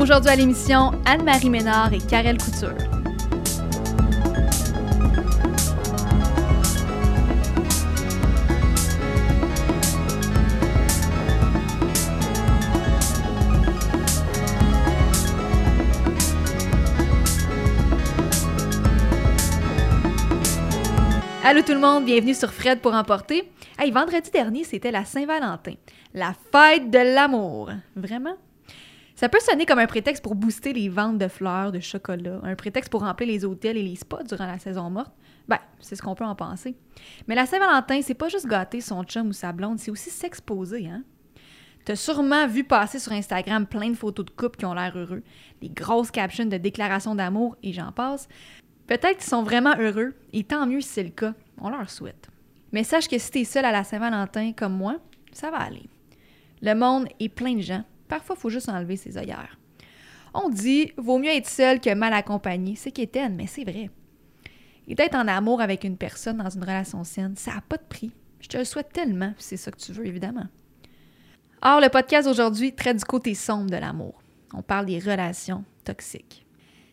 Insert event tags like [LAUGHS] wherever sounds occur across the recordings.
Aujourd'hui à l'émission, Anne-Marie Ménard et Karel Couture. Allô tout le monde, bienvenue sur Fred pour emporter. Hey, vendredi dernier, c'était la Saint-Valentin, la fête de l'amour. Vraiment? Ça peut sonner comme un prétexte pour booster les ventes de fleurs, de chocolat, un prétexte pour remplir les hôtels et les spas durant la saison morte. Ben, c'est ce qu'on peut en penser. Mais la Saint-Valentin, c'est pas juste gâter son chum ou sa blonde, c'est aussi s'exposer, hein? T'as sûrement vu passer sur Instagram plein de photos de couples qui ont l'air heureux, des grosses captions de déclarations d'amour et j'en passe. Peut-être qu'ils sont vraiment heureux, et tant mieux si c'est le cas, on leur souhaite. Mais sache que si t'es seul à la Saint-Valentin comme moi, ça va aller. Le monde est plein de gens, parfois il faut juste enlever ses œillères. On dit vaut mieux être seul que mal accompagné, c'est qu'étaine, mais c'est vrai. Et d'être en amour avec une personne dans une relation saine, ça n'a pas de prix. Je te le souhaite tellement, c'est ça que tu veux, évidemment. Or, le podcast aujourd'hui traite du côté sombre de l'amour. On parle des relations toxiques.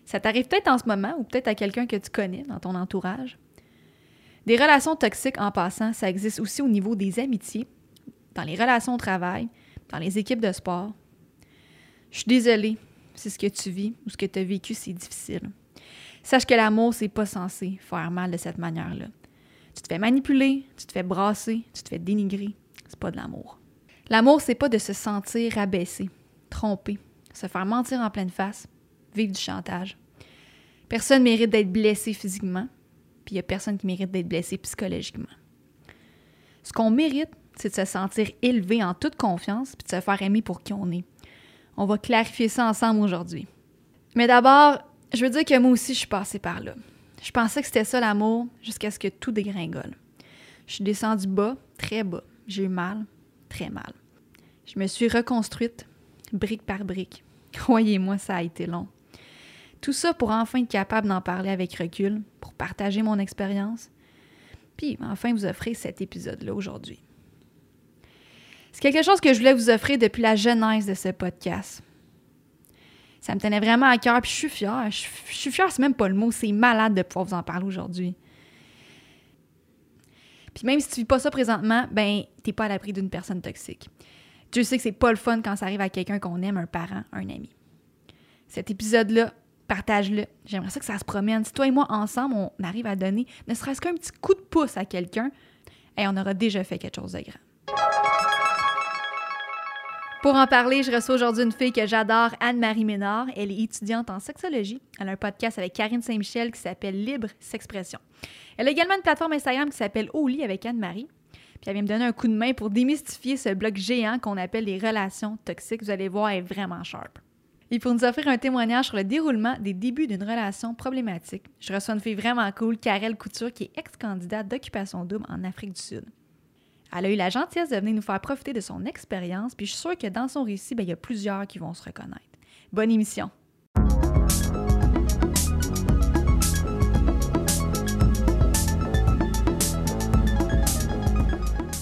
Ça t'arrive peut-être en ce moment ou peut-être à quelqu'un que tu connais dans ton entourage. Des relations toxiques, en passant, ça existe aussi au niveau des amitiés, dans les relations au travail, dans les équipes de sport. Je suis désolée si ce que tu vis ou ce que tu as vécu, c'est difficile. Sache que l'amour, c'est pas censé faire mal de cette manière-là. Tu te fais manipuler, tu te fais brasser, tu te fais dénigrer. C'est pas de l'amour. L'amour, c'est pas de se sentir rabaissé, trompé, se faire mentir en pleine face, vivre du chantage. Personne mérite d'être blessé physiquement, puis il n'y a personne qui mérite d'être blessé psychologiquement. Ce qu'on mérite, c'est de se sentir élevé en toute confiance puis de se faire aimer pour qui on est. On va clarifier ça ensemble aujourd'hui. Mais d'abord, je veux dire que moi aussi, je suis passée par là. Je pensais que c'était ça l'amour jusqu'à ce que tout dégringole. Je suis descendue bas, très bas. J'ai eu mal, très mal. Je me suis reconstruite, brique par brique. [LAUGHS] Croyez-moi, ça a été long. Tout ça pour enfin être capable d'en parler avec recul, pour partager mon expérience, puis enfin vous offrir cet épisode-là aujourd'hui. C'est quelque chose que je voulais vous offrir depuis la genèse de ce podcast. Ça me tenait vraiment à cœur, puis je suis fière. Je, suis fière, c'est même pas le mot, c'est malade de pouvoir vous en parler aujourd'hui. Puis même si tu vis pas ça présentement, ben t'es pas à l'abri d'une personne toxique. Dieu sais que c'est pas le fun quand ça arrive à quelqu'un qu'on aime, un parent, un ami. Cet épisode-là partage-le. J'aimerais ça que ça se promène. Si toi et moi, ensemble, on arrive à donner ne serait-ce qu'un petit coup de pouce à quelqu'un, et on aura déjà fait quelque chose de grand. Pour en parler, je reçois aujourd'hui une fille que j'adore, Anne-Marie Ménard. Elle est étudiante en sexologie. Elle a un podcast avec Karine Saint-Michel qui s'appelle Libre S'expression. Elle a également une plateforme Instagram qui s'appelle Au lit avec Anne-Marie. Puis elle vient me donner un coup de main pour démystifier ce bloc géant qu'on appelle les relations toxiques. Vous allez voir, elle est vraiment sharp. Et pour nous offrir un témoignage sur le déroulement des débuts d'une relation problématique, je reçois une fille vraiment cool, Karel Couture, qui est ex-candidate d'occupation double en Afrique du Sud. Elle a eu la gentillesse de venir nous faire profiter de son expérience, puis je suis sûre que dans son récit, ben, il y a plusieurs qui vont se reconnaître. Bonne émission!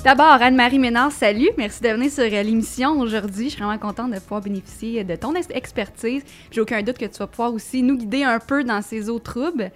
D'abord, Anne-Marie Ménard, salut. Merci de venir sur euh, l'émission aujourd'hui. Je suis vraiment contente de pouvoir bénéficier de ton expertise. J'ai aucun doute que tu vas pouvoir aussi nous guider un peu dans ces eaux troubles.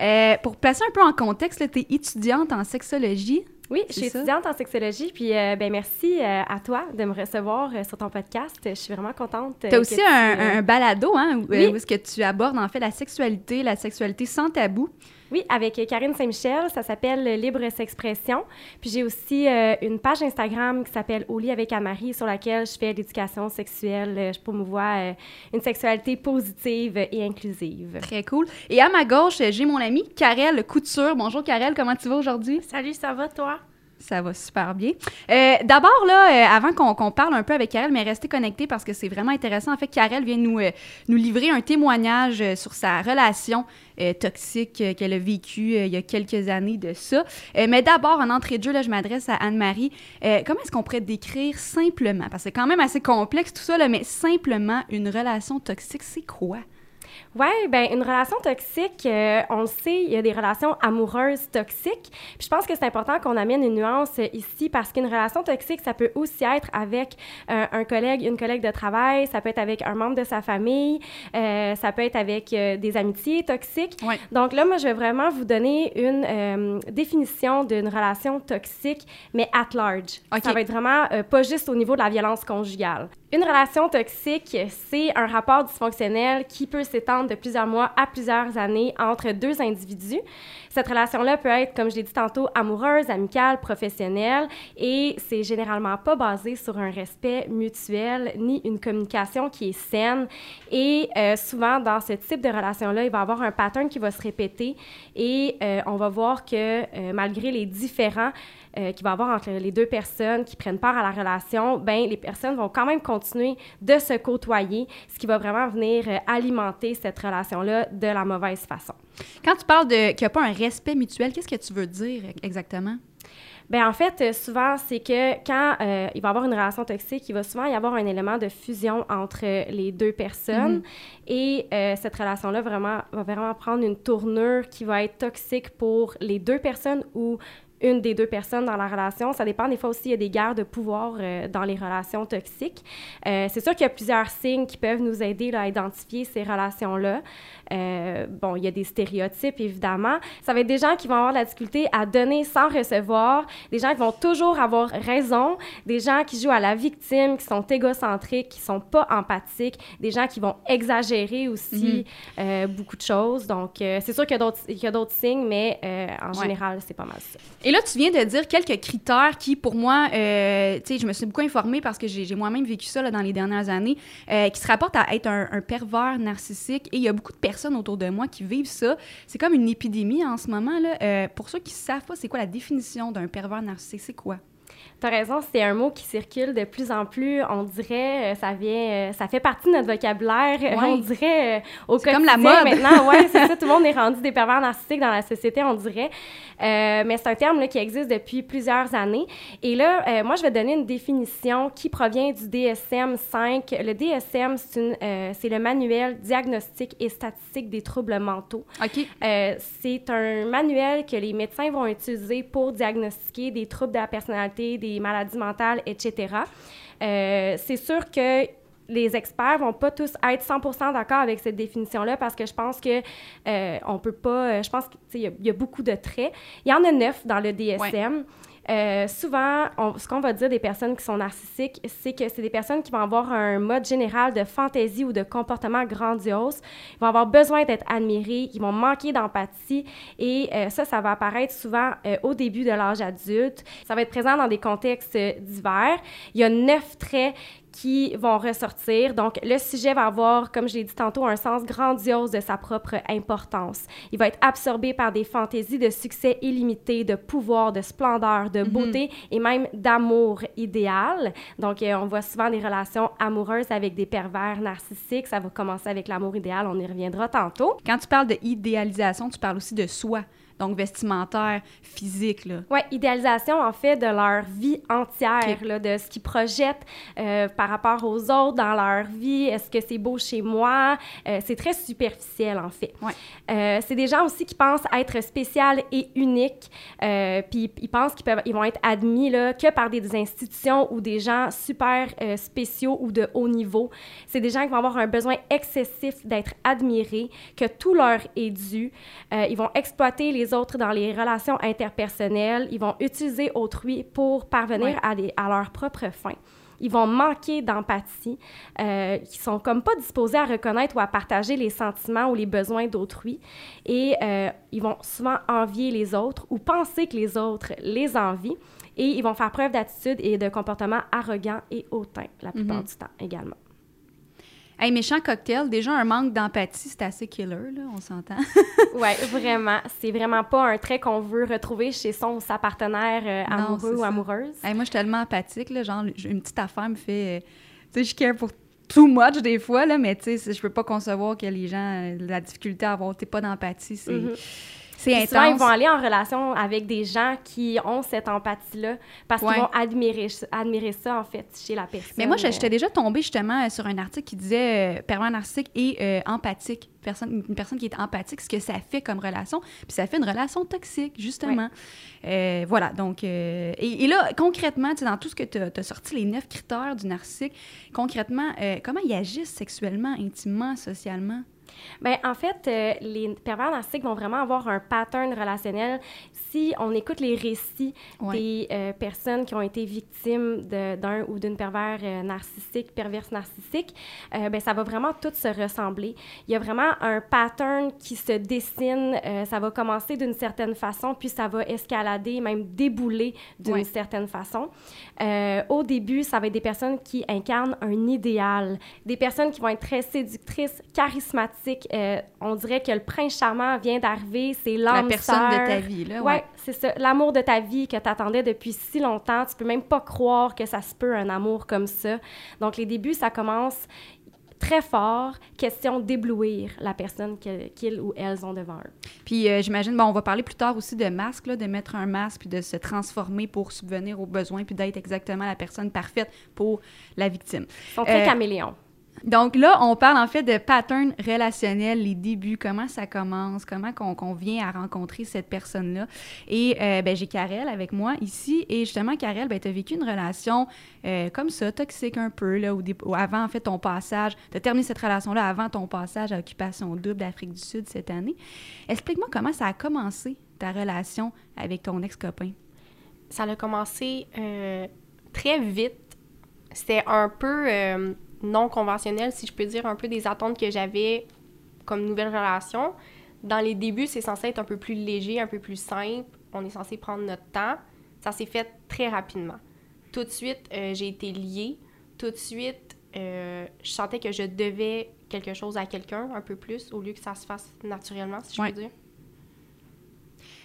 Euh, pour placer un peu en contexte, tu es étudiante en sexologie. Oui, je suis étudiante en sexologie, puis euh, ben merci à toi de me recevoir sur ton podcast. Je suis vraiment contente. tu as aussi un, balado, hein, où, où est-ce que tu abordes en fait la sexualité, la sexualité sans tabou. Oui, avec Karine Saint-Michel, ça s'appelle Libre S'expression. Puis j'ai aussi euh, une page Instagram qui s'appelle Au lit avec Amari, sur laquelle je fais l'éducation sexuelle. Euh, je promouvois euh, une sexualité positive et inclusive. Très cool. Et à ma gauche, j'ai mon ami Karel Couture. Bonjour Karel, comment tu vas aujourd'hui? Salut, ça va toi? Ça va super bien. Euh, d'abord, là, euh, avant qu'on parle un peu avec Karel, mais restez connectés parce que c'est vraiment intéressant. En fait, Karel vient nous, euh, nous livrer un témoignage sur sa relation toxique qu'elle a vécue il y a quelques années de ça. mais d'abord, en entrée de jeu, là, je m'adresse à Anne-Marie. comment est-ce qu'on pourrait décrire simplement, parce que c'est quand même assez complexe tout ça, là, mais simplement une relation toxique, c'est quoi? Oui, ben une relation toxique, euh, on le sait, il y a des relations amoureuses toxiques. Puis je pense que c'est important qu'on amène une nuance ici parce qu'une relation toxique, ça peut aussi être avec euh, un collègue, une collègue de travail, ça peut être avec un membre de sa famille, euh, ça peut être avec des amitiés toxiques. Ouais. Donc là, moi, je vais vraiment vous donner une définition d'une relation toxique, mais at large. OK. Ça va être vraiment pas juste au niveau de la violence conjugale. Une relation toxique, c'est un rapport dysfonctionnel qui peut s'étendre de plusieurs mois à plusieurs années entre deux individus. Cette relation-là peut être, comme je l'ai dit tantôt, amoureuse, amicale, professionnelle, et c'est généralement pas basé sur un respect mutuel ni une communication qui est saine. Et euh, souvent, dans ce type de relation-là, il va y avoir un pattern qui va se répéter, et euh, on va voir que euh, malgré les différents euh, qu'il va y avoir entre les deux personnes qui prennent part à la relation, ben les personnes vont quand même continuer de se côtoyer, ce qui va vraiment venir euh, alimenter cette relation-là de la mauvaise façon. Quand tu parles de qu'il n'y a pas un respect mutuel, qu'est-ce que tu veux dire exactement? Bien, en fait, euh, souvent, c'est que quand euh, il va y avoir une relation toxique, il va souvent y avoir un élément de fusion entre les deux personnes. Et euh, cette relation-là vraiment, va vraiment prendre une tournure qui va être toxique pour les deux personnes ou une des deux personnes dans la relation. Ça dépend. Des fois aussi, il y a des guerres de pouvoir euh, dans les relations toxiques. Euh, c'est sûr qu'il y a plusieurs signes qui peuvent nous aider là, à identifier ces relations-là. Euh, bon, il y a des stéréotypes, évidemment. Ça va être des gens qui vont avoir de la difficulté à donner sans recevoir, des gens qui vont toujours avoir raison, des gens qui jouent à la victime, qui sont égocentriques, qui sont pas empathiques, des gens qui vont exagérer aussi euh, beaucoup de choses. Donc, euh, c'est sûr qu'il y a d'autres- y a d'autres signes, mais euh, en Ouais. général, c'est pas mal ça. Et là, tu viens de dire quelques critères qui, pour moi, euh, tu sais, je me suis beaucoup informée parce que j'ai j'ai moi-même vécu ça là, dans les dernières années, euh, qui se rapportent à être un, un pervers narcissique. Et il y a beaucoup de personnes autour de moi qui vivent ça. C'est comme une épidémie en ce moment. Là. Euh, pour ceux qui ne savent pas, c'est quoi la définition d'un pervers narcissique? C'est quoi? T'as raison, c'est un mot qui circule de plus en plus. On dirait, euh, ça vient, euh, ça fait partie de notre vocabulaire. [LAUGHS] Ouais. On dirait euh, au C'est comme la quotidien mode. maintenant. Ouais, c'est ça. [LAUGHS] Tout le monde est rendu des pervers narcissiques dans la société, on dirait. Euh, mais c'est un terme là, qui existe depuis plusieurs années. Et là, euh, moi, je vais donner une définition qui provient du DSM-5. Le DSM, c'est une, euh, c'est le manuel diagnostique et statistique des troubles mentaux. OK. C'est un manuel que les médecins vont utiliser pour diagnostiquer des troubles de la personnalité, des maladies mentales, etc. Euh, c'est sûr que les experts vont pas tous être 100% d'accord avec cette définition-là parce que je pense que euh, on peut pas. euh, Je pense qu'il y, a- il y a beaucoup de traits. Il y en a neuf dans le DSM. Euh, souvent, on- ce qu'on va dire des personnes qui sont narcissiques, c'est que c'est des personnes qui vont avoir un mode général de fantaisie ou de comportement grandiose. Ils vont avoir besoin d'être admirés, ils vont manquer d'empathie et euh, ça, ça va apparaître souvent euh, au début de l'âge adulte. Ça va être présent dans des contextes divers. Il y a neuf traits qui vont ressortir. Donc, le sujet va avoir, comme je l'ai dit tantôt, un sens grandiose de sa propre importance. Il va être absorbé par des fantaisies de succès illimité, de pouvoir, de splendeur, de beauté et même d'amour idéal. Donc, euh, on voit souvent des relations amoureuses avec des pervers narcissiques. Ça va commencer avec l'amour idéal, on y reviendra tantôt. Quand tu parles de idéalisation, tu parles aussi de soi. Donc, vestimentaire, physique, là. Oui, idéalisation, en fait, de leur vie entière, là, de ce qu'ils projettent euh, par rapport aux autres dans leur vie. Est-ce que c'est beau chez moi? Euh, c'est très superficiel, en fait. Ouais. Euh, c'est des gens aussi qui pensent être spécial et uniques, euh, puis ils pensent qu'ils peuvent, ils vont être admis là, que par des institutions ou des gens super spéciaux ou de haut niveau. C'est des gens qui vont avoir un besoin excessif d'être admirés, que tout leur est dû. Ils vont exploiter les autres dans les relations interpersonnelles. Ils vont utiliser autrui pour parvenir Ouais. à, des- à leurs propres fins. Ils vont manquer d'empathie, euh, qui sont comme pas disposés à reconnaître ou à partager les sentiments ou les besoins d'autrui. Et euh, ils vont souvent envier les autres ou penser que les autres les envient. Et ils vont faire preuve d'attitude et de comportement arrogant et hautain la plupart Mhm. du temps également. Hey, méchant cocktail, déjà un manque d'empathie, c'est assez killer, là, on s'entend. [LAUGHS] Oui, vraiment. C'est vraiment pas un trait qu'on veut retrouver chez son ou sa partenaire euh, amoureux ou ça. amoureuse. Hey, moi, je suis tellement empathique, là, genre, une petite affaire me fait... euh, tu sais, je care pour too much des fois, là, mais tu sais, je peux pas concevoir que les gens, euh, la difficulté à avoir, t'es pas d'empathie, c'est... Mhm. C'est Puis souvent, ils intense. vont aller en relation avec des gens qui ont cette empathie-là parce Ouais. qu'ils vont admirer, admirer ça, en fait, chez la personne. Mais moi, Euh, j'étais déjà tombée justement euh, sur un article qui disait euh, pervers narcissique et euh, empathique. Personne, une personne qui est empathique, ce que ça fait comme relation. Puis ça fait une relation toxique, justement. Euh, voilà, donc... et, et là, concrètement, dans tout ce que tu as, sorti, les neuf critères du narcissique, concrètement, comment ils agissent sexuellement, intimement, socialement? Ben, en fait, euh, les pervers narcissiques vont vraiment avoir un pattern relationnel. Si on écoute les récits Ouais. des euh, personnes qui ont été victimes d'un ou d'une pervers euh, narcissique, perverse narcissique, euh, ben, ça va vraiment tout se ressembler. Il y a vraiment un pattern qui se dessine. ça va commencer d'une certaine façon, puis ça va escalader, même débouler d'une Ouais. certaine façon. Au début, ça va être des personnes qui incarnent un idéal, des personnes qui vont être très séductrices, charismatiques. On dirait que le prince charmant vient d'arriver, c'est La l'âme personne de ta vie, là. Ouais, c'est ça. L'amour de ta vie que tu attendais depuis si longtemps. Tu peux même pas croire que ça se peut, un amour comme ça. Donc, les débuts, ça commence très fort. Question d'éblouir la personne qu'ils ou elles ont devant eux. Puis euh, j'imagine, bon, on va parler plus tard aussi de masque, là, de mettre un masque, puis de se transformer pour subvenir aux besoins, puis d'être exactement la personne parfaite pour la victime. Ils sont très Euh, caméléons. Donc là, on parle en fait de pattern relationnel, les débuts, comment ça commence, comment qu'on vient à rencontrer cette personne-là. Et euh, ben, j'ai Karel avec moi ici. Et justement, Karel, ben, tu as vécu une relation euh, comme ça, toxique un peu, là, au- avant en fait ton passage. Tu terminé cette relation-là avant ton passage à Occupation Double d'Afrique du Sud cette année. Explique-moi comment ça a commencé ta relation avec ton ex-copain. ça a commencé euh, très vite. C'était un peu non conventionnel, si je peux dire, un peu des attentes que j'avais comme nouvelle relation. Dans les débuts, c'est censé être un peu plus léger, un peu plus simple. On est censé prendre notre temps. Ça s'est fait très rapidement. Tout de suite, euh, j'ai été liée. Tout de suite, euh, je sentais que je devais quelque chose à quelqu'un, un peu plus, au lieu que ça se fasse naturellement, si je Ouais. peux dire.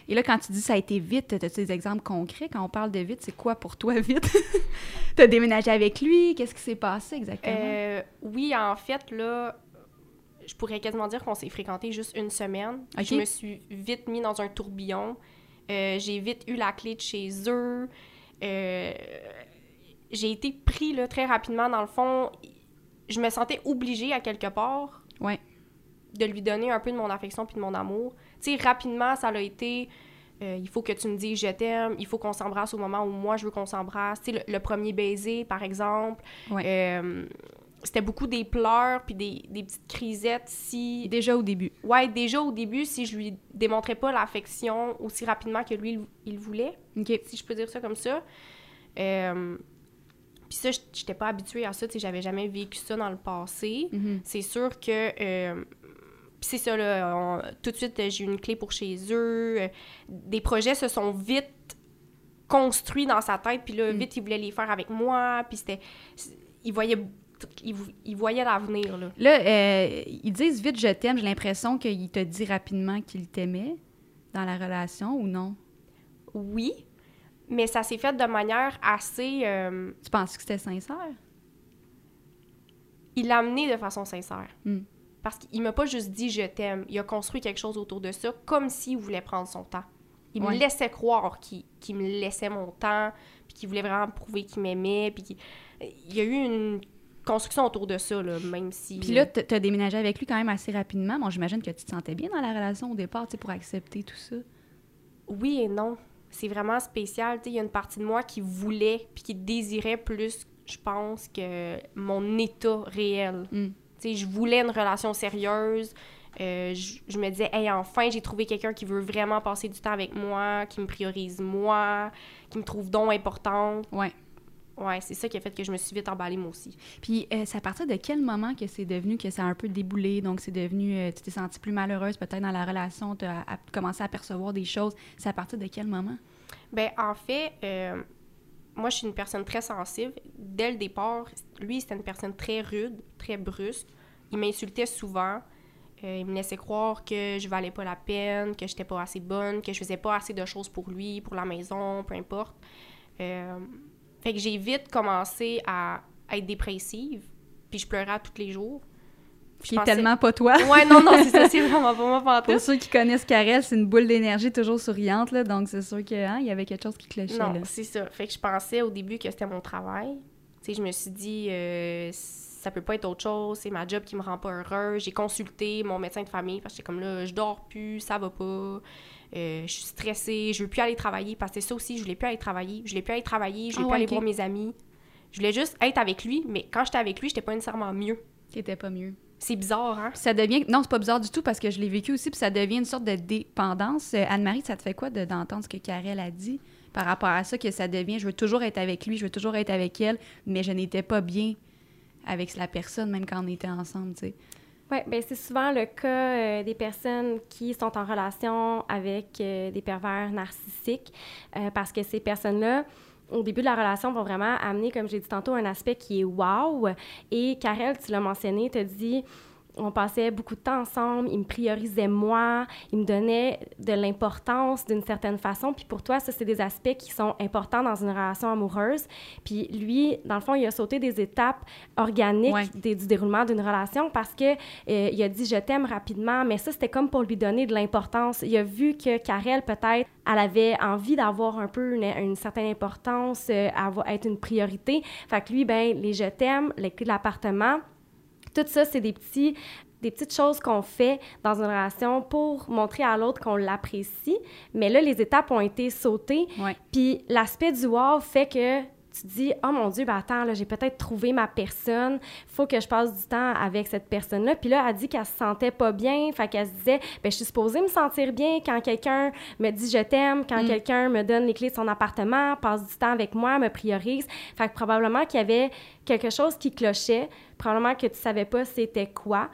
Et là, quand tu dis ça a été vite, as-tu des exemples concrets? Quand on parle de vite, c'est quoi pour toi [LAUGHS] vite? tu as déménagé avec lui? Qu'est-ce qui s'est passé exactement? Euh, oui, en fait, là, je pourrais quasiment dire qu'on s'est fréquenté juste une semaine. Je me suis vite mis dans un tourbillon. Euh, j'ai vite eu la clé de chez eux. Euh, j'ai été pris là, très rapidement. Dans le fond, je me sentais obligée à quelque part Ouais. de lui donner un peu de mon affection puis de mon amour. Tu sais, rapidement, ça a été... euh, il faut que tu me dises je t'aime, il faut qu'on s'embrasse au moment où moi je veux qu'on s'embrasse. Tu sais, le, le premier baiser, par exemple. Ouais. Euh, c'était beaucoup des pleurs puis des, des petites crisettes si Déjà au début. ouais déjà au début si je lui démontrais pas l'affection aussi rapidement que lui il, il voulait OK. si je peux dire ça comme ça euh, puis ça j'étais pas habituée à ça tu sais j'avais jamais vécu ça dans le passé Mhm. c'est sûr que euh, c'est ça là on- tout de suite euh, j'ai eu une clé pour chez eux euh, des projets se sont vite construits dans sa tête puis là Mm. vite il voulait les faire avec moi puis c'était il voyait il, l'avenir là Là, euh, ils disent vite je t'aime. J'ai l'impression qu'il te dit rapidement qu'il t'aimait dans la relation ou non? oui mais ça s'est fait de manière assez euh, Tu penses que c'était sincère? il l'a amené de façon sincère Mm. Parce qu'il m'a pas juste dit je t'aime il a construit quelque chose autour de ça comme s'il voulait prendre son temps il Ouais. me laissait croire qu'il qu'il me laissait mon temps puis qu'il voulait vraiment prouver qu'il m'aimait puis qu'il- il y a eu une construction autour de ça là même si Puis là, t- t'as déménagé avec lui quand même assez rapidement. Bon, j'imagine que tu te sentais bien dans la relation au départ, tu sais, pour accepter tout ça. oui et non c'est vraiment spécial tu sais il y a une partie de moi qui voulait puis qui désirait plus je pense que mon état réel Mm. Sais, je voulais une relation sérieuse. Euh, je, je me disais, hey, enfin, j'ai trouvé quelqu'un qui veut vraiment passer du temps avec moi, qui me priorise moi, qui me trouve donc importante. Ouais. Ouais, c'est ça qui a fait que je me suis vite emballée moi aussi. Puis, euh, c'est à partir de quel moment que c'est devenu que ça a un peu déboulé? Donc, c'est devenu, euh, tu t'es sentie plus malheureuse peut-être dans la relation, tu as commencé à percevoir des choses. C'est à partir de quel moment? Ben, en fait, moi, je suis une personne très sensible. Dès le départ, lui, c'était une personne très rude, très brusque. Il m'insultait souvent. Euh, il me laissait croire que je valais pas la peine, que j'étais pas assez bonne, que je faisais pas assez de choses pour lui, pour la maison, peu importe. Euh, fait que j'ai vite commencé à être dépressive, puis je pleurais à tous les jours. qui est tellement pas toi. Ouais, non, non, c'est ça, c'est [LAUGHS] vraiment pas moi pantoute. Pour ceux qui connaissent Karel, c'est une boule d'énergie toujours souriante, là, donc c'est sûr qu'il hein, y avait quelque chose qui clochait. Non, c'est ça. Fait que je pensais au début que c'était mon travail. Sais, je me suis dit, euh, ça peut pas être autre chose, c'est ma job qui me rend pas heureux. J'ai consulté mon médecin de famille parce que j'étais comme là, je dors plus, ça va pas. Euh, je suis stressée, je veux plus aller travailler parce que c'est ça aussi, je voulais plus aller travailler, je voulais plus aller travailler, je voulais Ah plus ouais, aller voir mes amis. Je voulais juste être avec lui, mais quand j'étais avec lui, j'étais pas nécessairement mieux. Qui était pas mieux. C'est bizarre, hein? Ça devient. Non, c'est pas bizarre du tout parce que je l'ai vécu aussi, puis ça devient une sorte de dépendance. Euh, Anne-Marie, ça te fait quoi de- d'entendre ce que Karel a dit? Par rapport à ça, que ça devient je veux toujours être avec lui, je veux toujours être avec elle, mais je n'étais pas bien avec la personne, même quand on était ensemble, tu sais. Oui, ben c'est souvent le cas euh, des personnes qui sont en relation avec euh, des pervers narcissiques euh, parce que ces personnes-là, au début de la relation, vont vraiment amener, comme j'ai dit tantôt, un aspect qui est wow. Et Karel, tu l'as mentionné, te dit on passait beaucoup de temps ensemble, il me priorisait moi, il me donnait de l'importance d'une certaine façon. Puis pour toi, ça, c'est des aspects qui sont importants dans une relation amoureuse. Puis lui, dans le fond, il a sauté des étapes organiques Ouais. des- du déroulement d'une relation parce que euh, il a dit je t'aime rapidement, mais ça, c'était comme pour lui donner de l'importance. Il a vu que Karel, peut-être, elle avait envie d'avoir un peu une, une certaine importance, euh, avoir, être une priorité. Fait que lui, ben les je t'aime, les clés de l'appartement, tout ça, c'est des petits des petites choses qu'on fait dans une relation pour montrer à l'autre qu'on l'apprécie. Mais là, les étapes ont été sautées. Puis l'aspect du wow fait que tu te dis oh mon dieu ben attends là j'ai peut-être trouvé ma personne. Faut que je passe du temps avec cette personne là puis là elle dit qu'elle se sentait pas bien. Fait qu'elle se disait ben je suis supposée me sentir bien quand quelqu'un me dit je t'aime. Quand Mm. quelqu'un me donne les clés de son appartement passe du temps avec moi me priorise fait que probablement qu'il y avait quelque chose qui clochait. Probablement que tu savais pas c'était quoi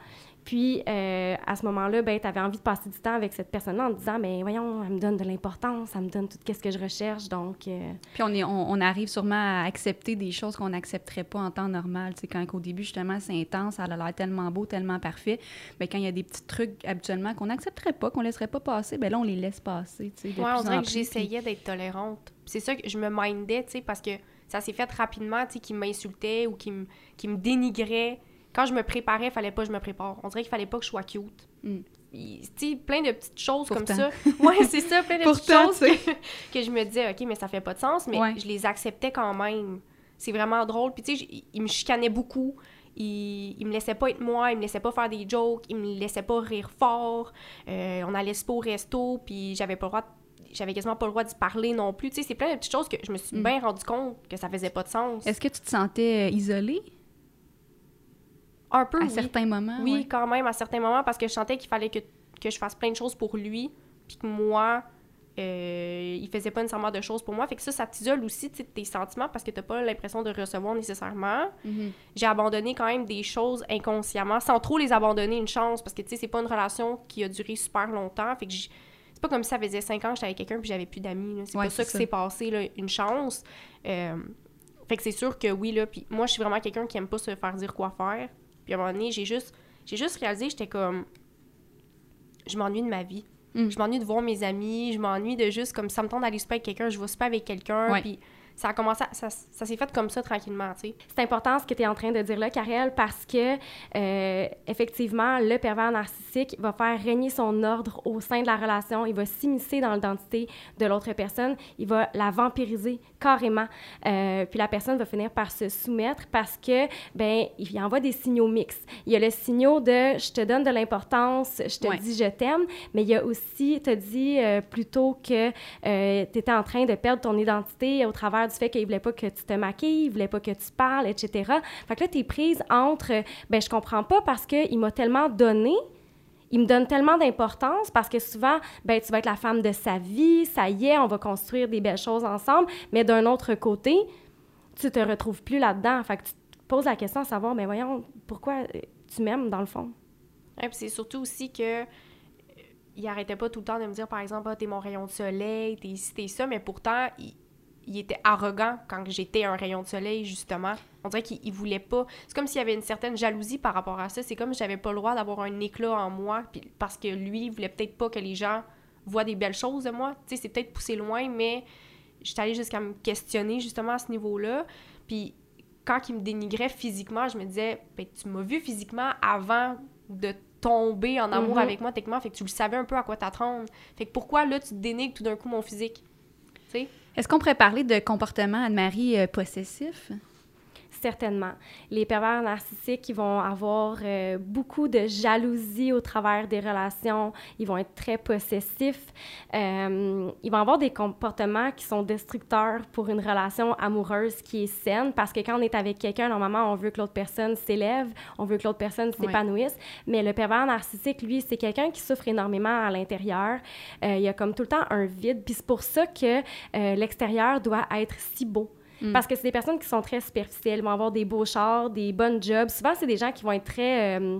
puis, euh, à ce moment-là, ben, tu avais envie de passer du temps avec cette personne-là en te disant, ben voyons, elle me donne de l'importance, elle me donne tout ce que je recherche, donc... euh, Puis on, est, on, on arrive sûrement à accepter des choses qu'on n'accepterait pas en temps normal. Tu sais, quand au début, justement, c'est intense, ça a l'air tellement beau, tellement parfait. Mais quand il y a des petits trucs habituellement qu'on n'accepterait pas, qu'on laisserait pas passer, ben là, on les laisse passer. Tu sais, Ouais, on dirait que j'essayais d'être tolérante. Puis C'est ça que je me mindais, tu sais, parce que ça s'est fait rapidement, tu sais, qu'il m'insultait ou qu'il me, qu'il me dénigrait. Quand je me préparais, il fallait pas que je me prépare. On dirait qu'il fallait pas que je sois cute. Mm. Plein de petites choses Pourtant. comme ça. Ouais, c'est ça, plein de [LAUGHS] Pourtant, petites choses que, [LAUGHS] que je me disais, OK, mais ça fait pas de sens, mais Ouais. je les acceptais quand même. C'est vraiment drôle. Puis, tu sais, il me chicanait beaucoup. Il, il me laissait pas être moi, il me laissait pas faire des jokes, il me laissait pas rire fort. Euh, on allait se pas au resto, puis j'avais pas le droit de- j'avais quasiment pas le droit d'y parler non plus. Tu sais, c'est plein de petites choses que je me suis Mm. bien rendu compte que ça faisait pas de sens. Est-ce que tu te sentais euh, isolée? Un peu, à oui. certains moments? Oui, ouais? quand même, à certains moments, parce que je sentais qu'il fallait que, que je fasse plein de choses pour lui, puis que moi, euh, il faisait pas nécessairement de choses pour moi. Fait que ça, ça t'isole aussi tes sentiments parce que t'as pas l'impression de recevoir nécessairement. Mhm. J'ai abandonné quand même des choses inconsciemment, sans trop les abandonner une chance, parce que, tu sais, c'est pas une relation qui a duré super longtemps. Fait que j'ai- c'est pas comme si ça faisait cinq ans que j'étais avec quelqu'un puis j'avais plus d'amis. C'est Ouais, pas ça que s'est passé, là, une chance. Euh, fait que c'est sûr que oui, là. Puis moi, je suis vraiment quelqu'un qui aime pas se faire dire quoi faire. Puis à un moment donné, j'ai juste, j'ai juste réalisé, j'étais comme. Je m'ennuie de ma vie. Mm. Je m'ennuie de voir mes amis. Je m'ennuie de juste, comme ça me tente d'aller souper avec quelqu'un, je vais souper avec quelqu'un. Ouais. Puis ça a commencé, à- ça, ça s'est fait comme ça tranquillement, tu sais. C'est important ce que tu es en train de dire là, Karel, parce que, euh, effectivement, le pervers narcissique va faire régner son ordre au sein de la relation. Il va s'immiscer dans l'identité de l'autre personne. Il va la vampiriser carrément. Euh, puis la personne va finir par se soumettre parce que, ben, il envoie des signaux mixtes. Il y a le signal de je te donne de l'importance, je te Ouais. dis je t'aime, mais il y a aussi, te dit euh, plutôt que tu étais en train de perdre ton identité au travers du fait qu'il voulait pas que tu te maquilles, il voulait pas que tu parles, etc. Fait que là, tu es prise entre, ben je comprends pas parce qu'il m'a tellement donné, il me donne tellement d'importance parce que souvent, ben tu vas être la femme de sa vie, ça y est, on va construire des belles choses ensemble, mais d'un autre côté, tu te retrouves plus là-dedans. Fait que tu te poses la question à savoir, mais voyons, pourquoi euh, tu m'aimes dans le fond? Ouais, puis c'est surtout aussi que euh, il arrêtait pas tout le temps de me dire, par exemple, ah, t'es mon rayon de soleil, t'es ci, t'es ça, mais pourtant, il, il était arrogant quand j'étais un rayon de soleil, justement. On dirait qu'il il voulait pas. C'est comme s'il y avait une certaine jalousie par rapport à ça. C'est comme si j'avais pas le droit d'avoir un éclat en moi, puis parce que lui, il voulait peut-être pas que les gens voient des belles choses de moi. Tu sais, c'est peut-être poussé loin, mais j'étais allée jusqu'à me questionner, justement, à ce niveau-là. Puis quand il me dénigrait physiquement, je me disais, ben, tu m'as vu physiquement avant de tomber en amour Mhm. avec moi techniquement, fait que tu le savais un peu à quoi t'attendre. Fait que pourquoi là tu dénigres tout d'un coup mon physique? Tu sais? Est-ce qu'on pourrait parler de comportement, Anne-Marie, euh, possessif? Certainement. Les pervers narcissiques, ils vont avoir euh, beaucoup de jalousie au travers des relations. Ils vont être très possessifs. Euh, ils vont avoir des comportements qui sont destructeurs pour une relation amoureuse qui est saine parce que quand on est avec quelqu'un, normalement, on veut que l'autre personne s'élève, on veut que l'autre personne s'épanouisse. Mais le pervers narcissique, lui, c'est quelqu'un qui souffre énormément à l'intérieur. Euh, il y a comme tout le temps un vide. Puis c'est pour ça que l'extérieur doit être si beau. Mm. Parce que c'est des personnes qui sont très superficielles, vont avoir des beaux chars, des bonnes jobs. Souvent, c'est des gens qui vont être très euh,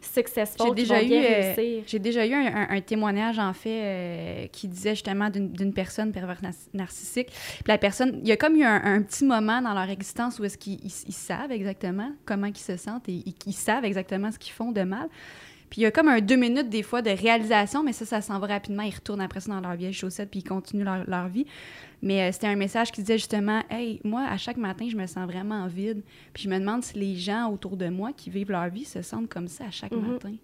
successful, qui vont eu, bien euh, réussir. j'ai déjà eu un, un- un témoignage, en fait, euh, qui disait justement d'une personne pervers nar- narcissique. Puis la personne, il y a comme eu un, un petit moment dans leur existence où est-ce qu'ils ils- ils savent exactement comment ils se sentent et ils, ils savent exactement ce qu'ils font de mal. Puis il y a comme un deux minutes des fois de réalisation, mais ça, ça s'en va rapidement. Ils retournent après ça dans leur vieille chaussette puis ils continuent leur, leur vie. Mais euh, c'était un message qui disait justement Hey, moi, à chaque matin, je me sens vraiment vide. Puis je me demande si les gens autour de moi qui vivent leur vie se sentent comme ça à chaque Mhm. matin.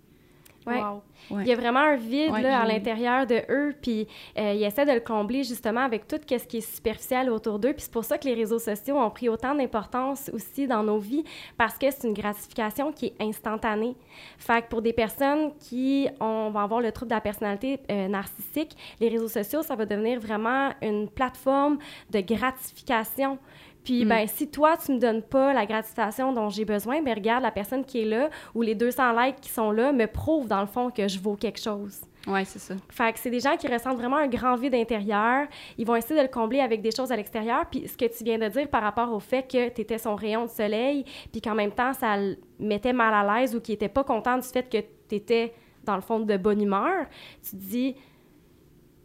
Ouais. Wow. Ouais. Il y a vraiment un vide Ouais, là, à l'intérieur de eux, puis euh, ils essaient de le combler justement avec tout ce qui est superficiel autour d'eux. Puis c'est pour ça que les réseaux sociaux ont pris autant d'importance aussi dans nos vies, parce que c'est une gratification qui est instantanée. Fait que pour des personnes qui ont, vont avoir le trouble de la personnalité euh, narcissique, les réseaux sociaux, ça va devenir vraiment une plateforme de gratification. Puis, Mm. ben, si toi, tu me donnes pas la gratification dont j'ai besoin, ben, regarde, la personne qui est là ou les 200 likes qui sont là me prouvent, dans le fond, que je vaux quelque chose. Ouais, c'est ça. Fait que c'est des gens qui ressentent vraiment un grand vide intérieur. Ils vont essayer de le combler avec des choses à l'extérieur. Puis ce que tu viens de dire par rapport au fait que tu étais son rayon de soleil, puis qu'en même temps, ça le mettait mal à l'aise ou qu'il était pas content du fait que tu étais, dans le fond, de bonne humeur, tu te dis,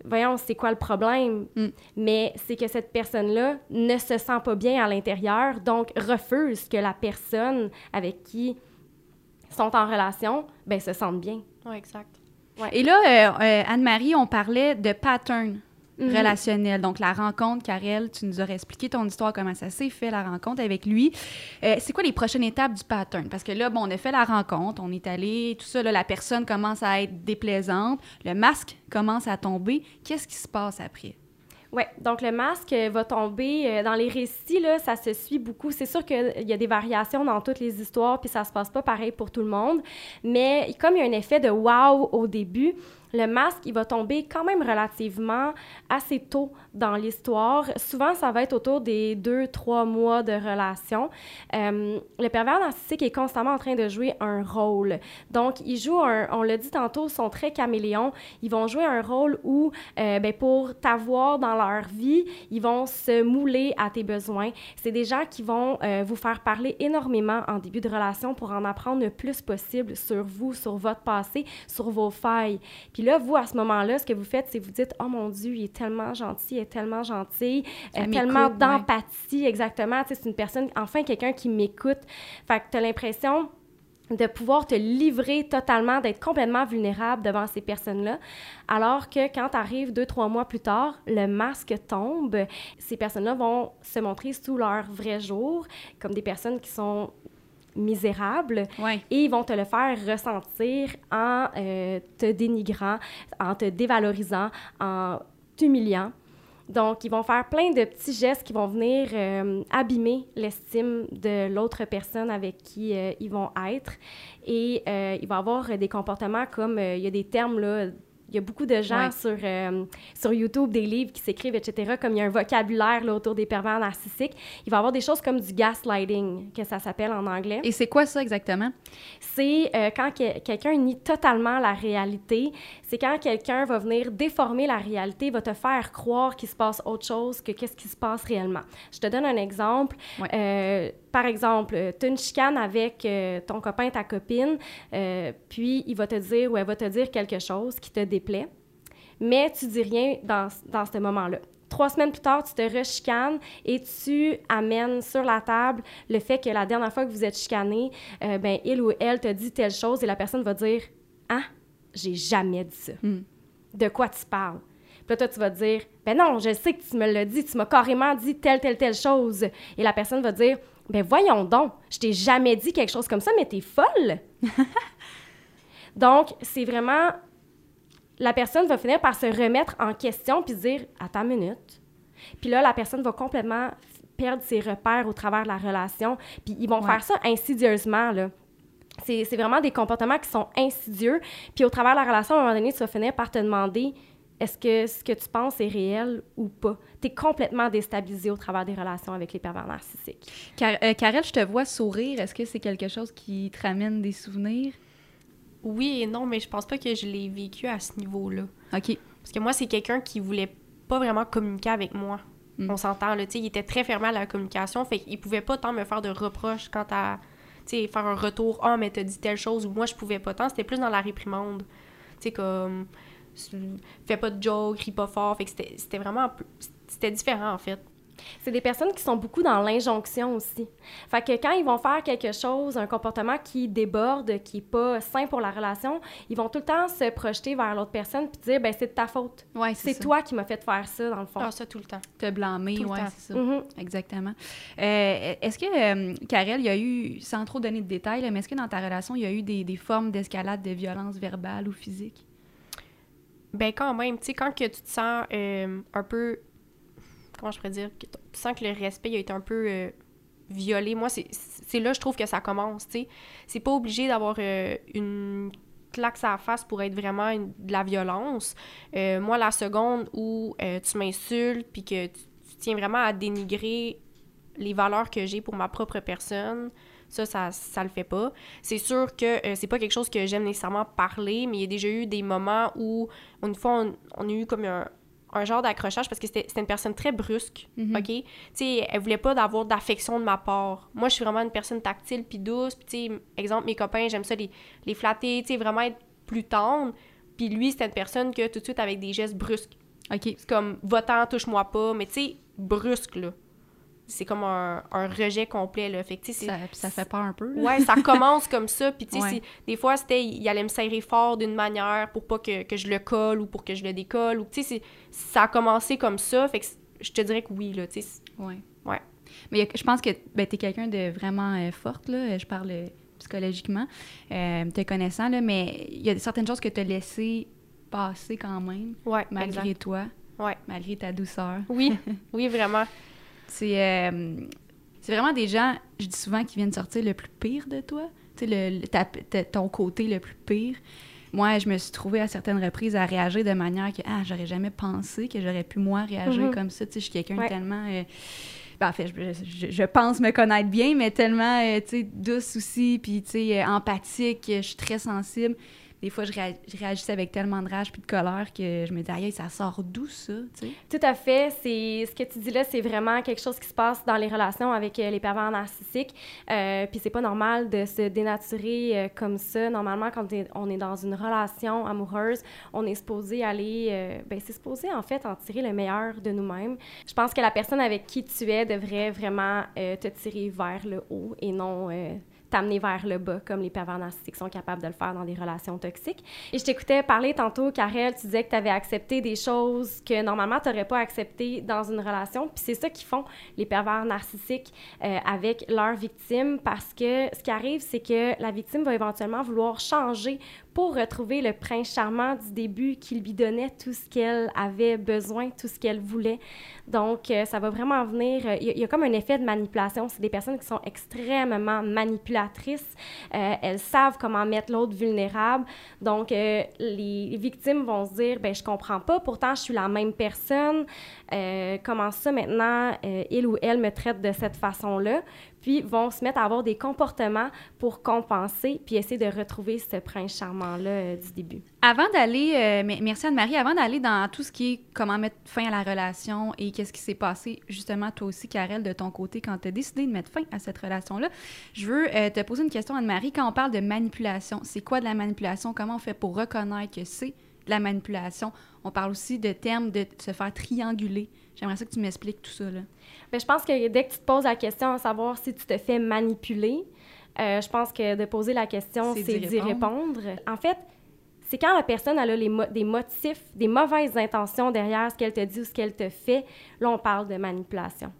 voyons, c'est quoi le problème? Mm. Mais c'est que cette personne-là ne se sent pas bien à l'intérieur, donc refuse que la personne avec qui sont en relation, ben, se sente bien. Ouais, exact. Et là, euh, euh, Anne-Marie, on parlait de pattern Mhm. relationnel. Donc, la rencontre, Karel, tu nous aurais expliqué ton histoire, comment ça s'est fait, la rencontre avec lui. Euh, c'est quoi les prochaines étapes du pattern? Parce que là, bon, on a fait la rencontre, on est allé, tout ça, là, la personne commence à être déplaisante, le masque commence à tomber. Qu'est-ce qui se passe après? Oui, donc le masque euh, va tomber euh, dans les récits, là, ça se suit beaucoup. C'est sûr qu'il y a des variations dans toutes les histoires, puis ça se passe pas pareil pour tout le monde. Mais comme il y a un effet de wow au début, le masque, il va tomber quand même relativement assez tôt dans l'histoire. Souvent, ça va être autour des deux, trois mois de relation. Euh, le pervers narcissique est constamment en train de jouer un rôle. Donc, ils jouent un, on l'a dit tantôt, sont très caméléons. Ils vont jouer un rôle où, euh, ben, pour t'avoir dans leur vie, ils vont se mouler à tes besoins. C'est des gens qui vont euh, vous faire parler énormément en début de relation pour en apprendre le plus possible sur vous, sur votre passé, sur vos failles. Puis là, vous, à ce moment-là, ce que vous faites, c'est vous dites « Oh mon Dieu, il est tellement gentil, il est tellement gentil, euh, tellement ouais. d'empathie, exactement. Tu sais, c'est une personne, enfin, quelqu'un qui m'écoute. » Fait que tu as l'impression de pouvoir te livrer totalement, d'être complètement vulnérable devant ces personnes-là. Alors que quand tu arrives deux, trois mois plus tard, le masque tombe, ces personnes-là vont se montrer sous leur vrai jour, comme des personnes qui sont misérables Ouais. et ils vont te le faire ressentir en euh, te dénigrant, en te dévalorisant, en t'humiliant. Donc, ils vont faire plein de petits gestes qui vont venir euh, abîmer l'estime de l'autre personne avec qui euh, ils vont être. Et euh, il va y avoir des comportements comme, il y a des termes, là, il y a beaucoup de gens Ouais. sur, euh, sur YouTube, des livres qui s'écrivent, etc., comme il y a un vocabulaire là, autour des pervers narcissiques. Il va y avoir des choses comme du gaslighting, que ça s'appelle en anglais Et c'est quoi ça exactement? c'est euh, quand que- quelqu'un nie totalement la réalité. C'est quand quelqu'un va venir déformer la réalité, va te faire croire qu'il se passe autre chose que qu'est-ce qui se passe réellement. Je te donne un exemple. Ouais. Euh, par exemple, tu as une chicane avec euh, ton copain, ta copine, euh, puis il va te dire ou elle va te dire quelque chose qui te déplaît, mais tu dis rien dans, dans ce moment-là. Trois semaines plus tard, tu te rechicanes et tu amènes sur la table le fait que la dernière fois que vous êtes chicané, euh, ben, il ou elle te dit telle chose et la personne va dire Ah, j'ai jamais dit ça. Hmm. De quoi tu parles? Puis là, toi, tu vas dire Ben non, je sais que tu me l'as dit, tu m'as carrément dit telle, telle, telle chose. Et la personne va dire Ben voyons donc, je t'ai jamais dit quelque chose comme ça, mais t'es folle. [LAUGHS] Donc, c'est vraiment... La personne va finir par se remettre en question puis dire « Attends une minute. » Puis là, la personne va complètement perdre ses repères au travers de la relation. Puis ils vont Ouais. faire ça insidieusement, là. C'est vraiment des comportements qui sont insidieux. Puis au travers de la relation, à un moment donné, tu vas finir par te demander est-ce que ce que tu penses est réel ou pas? Tu es complètement déstabilisé au travers des relations avec les pervers narcissiques. Car- euh, Karel, je te vois sourire. Est-ce que c'est quelque chose qui te ramène des souvenirs? Oui et non, mais je pense pas que je l'ai vécu à ce niveau-là. OK. Parce que moi, c'est quelqu'un qui voulait pas vraiment communiquer avec moi. Mm. On s'entend, là, tu sais, il était très fermé à la communication, fait qu'il pouvait pas tant me faire de reproches quant à, tu sais, faire un retour, « Ah, mais t'as dit telle chose » ou moi, je pouvais pas tant, c'était plus dans la réprimande. Tu sais, comme, fais pas de joke, ris pas fort, fait que c'était vraiment, c'était différent, en fait. C'est des personnes qui sont beaucoup dans l'injonction aussi. Fait que quand ils vont faire quelque chose, un comportement qui déborde, qui est pas sain pour la relation, ils vont tout le temps se projeter vers l'autre personne puis dire ben c'est de ta faute. Ouais, C'est toi qui m'as fait faire ça dans le fond. Ah, ça, tout le temps. Te blâmer, Tout le ouais, temps. c'est ça. Mhm. Exactement. Euh, est-ce que, euh, Karel, il y a eu, sans trop donner de détails, mais est-ce que dans ta relation, il y a eu des, des formes d'escalade de violence verbale ou physique? Ben quand même, tu sais, quand que tu te sens euh, un peu, comment je pourrais dire, que tu sens que le respect a été un peu euh, violé, moi, c'est là, je trouve que ça commence, tu sais. C'est pas obligé d'avoir euh, une claque la face pour être vraiment de la violence. Moi, la seconde où tu m'insultes puis que tu tiens vraiment à dénigrer les valeurs que j'ai pour ma propre personne, ça, ça, ça le fait pas. C'est sûr que euh, c'est pas quelque chose que j'aime nécessairement parler, mais il y a déjà eu des moments où, une fois, on, on a eu comme un, un genre d'accrochage parce que c'était une personne très brusque, Mhm. OK? Tu sais, elle voulait pas d'avoir d'affection de ma part. Moi, je suis vraiment une personne tactile puis douce, puis tu sais, exemple, mes copains, j'aime ça les, les flatter, tu sais, vraiment être plus tendre. Puis lui, c'était une personne que tout de suite, avec des gestes brusques, OK. c'est comme, va-t'en, touche-moi pas, mais tu sais, brusque, là. C'est comme un, un rejet complet, là. Fait que, Ça, ça fait peur un peu. là. Ouais, ça [LAUGHS] commence comme ça. Puis, tu sais, Ouais. des fois, c'était, il allait me serrer fort d'une manière pour pas que, que je le colle ou pour que je le décolle. Ou, tu sais, ça a commencé comme ça. Fait que je te dirais que oui, là, tu sais. Ouais. Ouais. Mais je pense que ben, tu es quelqu'un de vraiment euh, forte, là. Je parle euh, psychologiquement, euh, te connaissant, là, mais il y a certaines choses que tu as laissées passer quand même, Ouais, malgré exact. toi, Ouais. malgré ta douceur. Oui, [LAUGHS] oui, vraiment. C'est euh, c'est vraiment des gens, je dis souvent, qui viennent sortir le plus pire de toi. Tu sais, le, le- ta- ta- ton côté le plus pire. Moi, je me suis trouvée à certaines reprises à réagir de manière que, ah, j'aurais jamais pensé que j'aurais pu, moi, réagir Mhm. comme ça. Tu sais, je suis quelqu'un Ouais. tellement. euh, ben, en fait, je, je- je pense me connaître bien, mais tellement, euh, tu sais, douce aussi, puis, tu sais, empathique, je suis très sensible. Des fois, je, je réagissais avec tellement de rage puis de colère que je me disais, aïe, ça sort d'où, ça, tu sais? Tout à fait. Ce que tu dis là, c'est vraiment quelque chose qui se passe dans les relations avec euh, les pervers narcissiques. Euh, puis c'est pas normal de se dénaturer euh, comme ça. Normalement, quand on est dans une relation amoureuse, on est supposé aller, euh, ben c'est supposé en fait en tirer le meilleur de nous-mêmes. Je pense que la personne avec qui tu es devrait vraiment euh, te tirer vers le haut et non euh, t'amener vers le bas, comme les pervers narcissiques sont capables de le faire dans des relations toxiques. Et je t'écoutais parler tantôt, Karel, tu disais que tu avais accepté des choses que normalement tu n'aurais pas acceptées dans une relation. Puis c'est ça qu'ils font, les pervers narcissiques, euh, avec leurs victimes, parce que ce qui arrive, c'est que la victime va éventuellement vouloir changer retrouver le prince charmant du début qui lui donnait tout ce qu'elle avait besoin, tout ce qu'elle voulait. Donc, euh, ça va vraiment venir. euh, Il y, a- comme un effet de manipulation. C'est des personnes qui sont extrêmement manipulatrices. Euh, elles savent comment mettre l'autre vulnérable. Donc, les victimes vont se dire ben je comprends pas, pourtant, je suis la même personne. Comment ça, maintenant, il ou elle me traite de cette façon-là? Puis, vont se mettre à avoir des comportements pour compenser puis essayer de retrouver ce prince charmant-là euh, du début. Avant d'aller, euh, merci Anne-Marie, avant d'aller dans tout ce qui est comment mettre fin à la relation et qu'est-ce qui s'est passé justement toi aussi, Karel, de ton côté, quand tu as décidé de mettre fin à cette relation-là, je veux euh, te poser une question, Anne-Marie. Quand on parle de manipulation, c'est quoi de la manipulation? Comment on fait pour reconnaître que c'est de la manipulation? On parle aussi de termes de se faire trianguler. J'aimerais ça que tu m'expliques tout ça. Là. Bien, je pense que dès que tu te poses la question à savoir si tu te fais manipuler, euh, je pense que de poser la question, C'est d'y répondre. En fait, c'est quand la personne elle a les mo- des motifs, des mauvaises intentions derrière ce qu'elle te dit ou ce qu'elle te fait, là, on parle de manipulation.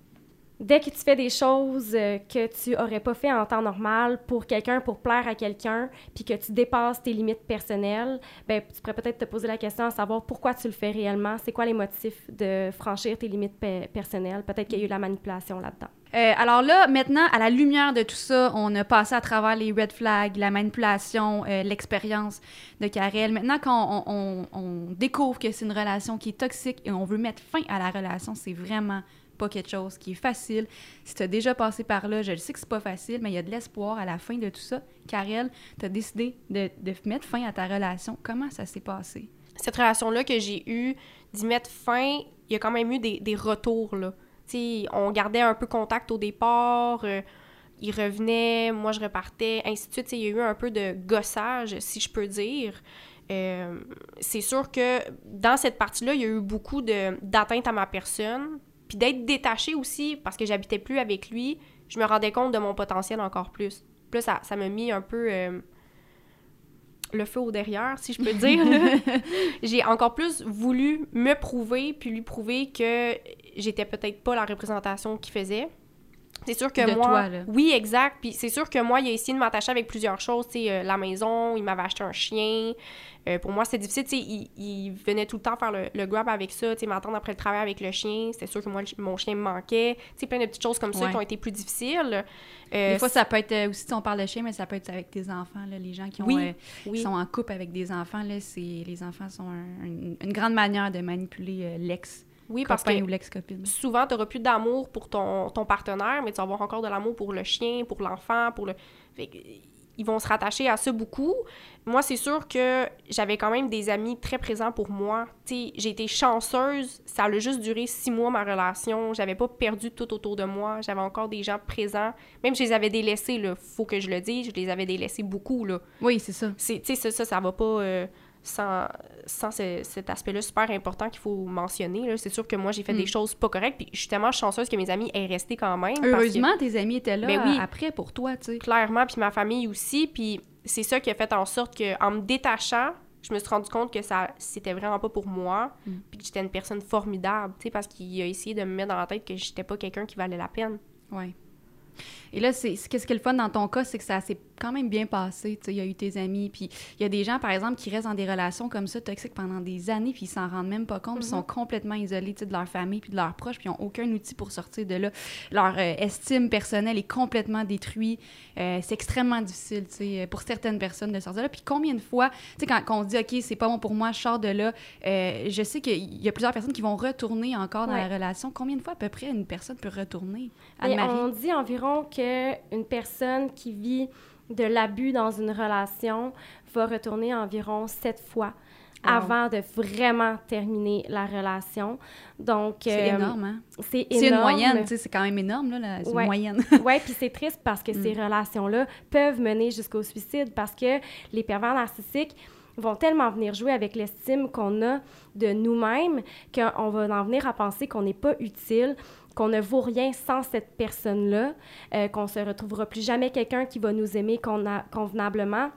Dès que tu fais des choses euh, que tu aurais pas fait en temps normal pour quelqu'un, pour plaire à quelqu'un, puis que tu dépasses tes limites personnelles, ben tu pourrais peut-être te poser la question à savoir pourquoi tu le fais réellement, c'est quoi les motifs de franchir tes limites personnelles. Peut-être qu'il y a eu la manipulation là-dedans. Euh, alors là, maintenant, à la lumière de tout ça, on a passé à travers les red flags, la manipulation, euh, l'expérience de Karel. Maintenant, quand on, on découvre que c'est une relation qui est toxique et on veut mettre fin à la relation, c'est vraiment pas quelque chose qui est facile. Si tu as déjà passé par là, je le sais que c'est pas facile, mais il y a de l'espoir à la fin de tout ça. Karel, tu as décidé de, mettre fin à ta relation. Comment ça s'est passé? Cette relation-là que j'ai eue, d'y mettre fin, il y a quand même eu des, retours, là. on gardait un peu contact au départ, euh, il revenait, moi je repartais, ainsi de suite. il y a eu un peu de gossage, si je peux dire. Euh, c'est sûr que dans cette partie-là, il y a eu beaucoup d'atteintes à ma personne, puis d'être détachée aussi, parce que j'habitais plus avec lui, je me rendais compte de mon potentiel encore plus. Plus ça, ça m'a mis un peu euh, le feu au derrière, si je peux [LAUGHS] dire. J'ai encore plus voulu me prouver, puis lui prouver que j'étais peut-être pas la représentation qu'il faisait. C'est sûr que moi. Oui, exact. Puis c'est sûr que moi, il a essayé de m'attacher avec plusieurs choses. Tu sais, euh, la maison, il m'avait acheté un chien. Euh, pour moi, c'était difficile. Tu sais, il, venait tout le temps faire le, grab avec ça. Tu sais, m'attendre après le travail avec le chien. C'était sûr que moi, mon chien me manquait. Tu sais, plein de petites choses comme ça qui ont été plus difficiles. Euh, Des fois, ça peut être aussi, si on parle de chien, mais ça peut être avec tes enfants. Là, les gens qui, ont, sont en couple avec des enfants, là, les enfants sont une grande manière de manipuler l'ex oui, parce que ou l'ex-copine. souvent, tu n'auras plus d'amour pour ton, ton, partenaire, mais tu vas avoir encore de l'amour pour le chien, pour l'enfant, pour le... ils vont se rattacher à ça beaucoup. Moi, c'est sûr que j'avais quand même des amis très présents pour moi. j'ai été chanceuse. Ça a juste duré six mois, ma relation. J'avais pas perdu tout autour de moi. J'avais encore des gens présents. Même je les avais délaissés, là. Faut que je le dise. Je les avais délaissés beaucoup, là. Oui, c'est ça. Tu sais, ça, ça, ça va pas... Euh, sans, sans cet aspect-là super important qu'il faut mentionner. C'est sûr que moi, j'ai fait des mm. choses pas correctes, puis je suis tellement chanceuse que mes amis aient resté quand même. Heureusement, tes amis étaient là ben oui, après pour toi, tu sais. Clairement, puis ma famille aussi, puis c'est ça qui a fait en sorte qu'en me détachant, je me suis rendu compte que ça c'était vraiment pas pour moi, mm. puis que j'étais une personne formidable, tu sais, parce qu'il a essayé de me mettre dans la tête que j'étais pas quelqu'un qui valait la peine. Ouais. Et là, c'est qu'est-ce qui est le fun dans ton cas, c'est que ça s'est quand même bien passé. Il y a eu tes amis, puis il y a des gens, par exemple, qui restent dans des relations comme ça, toxiques, pendant des années, puis ils s'en rendent même pas compte, ils sont mm-hmm. complètement isolés de leur famille, puis de leurs proches, puis ils n'ont aucun outil pour sortir de là. Leur euh, estime personnelle est complètement détruite. Euh, c'est extrêmement difficile pour certaines personnes de sortir de là. Puis combien de fois, quand, quand, on se dit, OK, c'est pas bon pour moi, je sors de là, euh, je sais qu'il y a plusieurs personnes qui vont retourner encore dans la relation. Combien de fois, à peu près, une personne peut retourner? On dit environ qu'une personne qui vit de l'abus dans une relation va retourner environ sept fois avant de vraiment terminer la relation. Donc c'est euh, énorme hein? C'est énorme. C'est une moyenne, tu sais, c'est quand même énorme là, la, une moyenne. [LAUGHS] ouais, puis c'est triste parce que ces mm. relations-là peuvent mener jusqu'au suicide parce que les pervers narcissiques vont tellement venir jouer avec l'estime qu'on a de nous-mêmes qu'on va en venir à penser qu'on n'est pas utile, qu'on ne vaut rien sans cette personne-là, euh, qu'on se retrouvera plus jamais quelqu'un qui va nous aimer convenablement.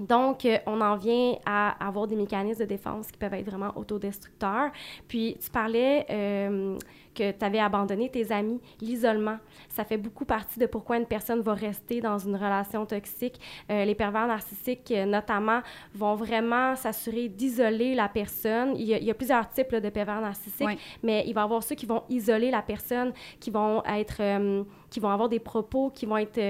Donc, euh, on en vient à avoir des mécanismes de défense qui peuvent être vraiment autodestructeurs. Puis, tu parlais euh, que tu avais abandonné tes amis, l'isolement. Ça fait beaucoup partie de pourquoi une personne va rester dans une relation toxique. Euh, les pervers narcissiques, notamment, vont vraiment s'assurer d'isoler la personne. Il y, a, plusieurs types de pervers narcissiques, mais il va y avoir ceux qui vont isoler la personne, qui vont être, qui vont avoir des propos qui vont être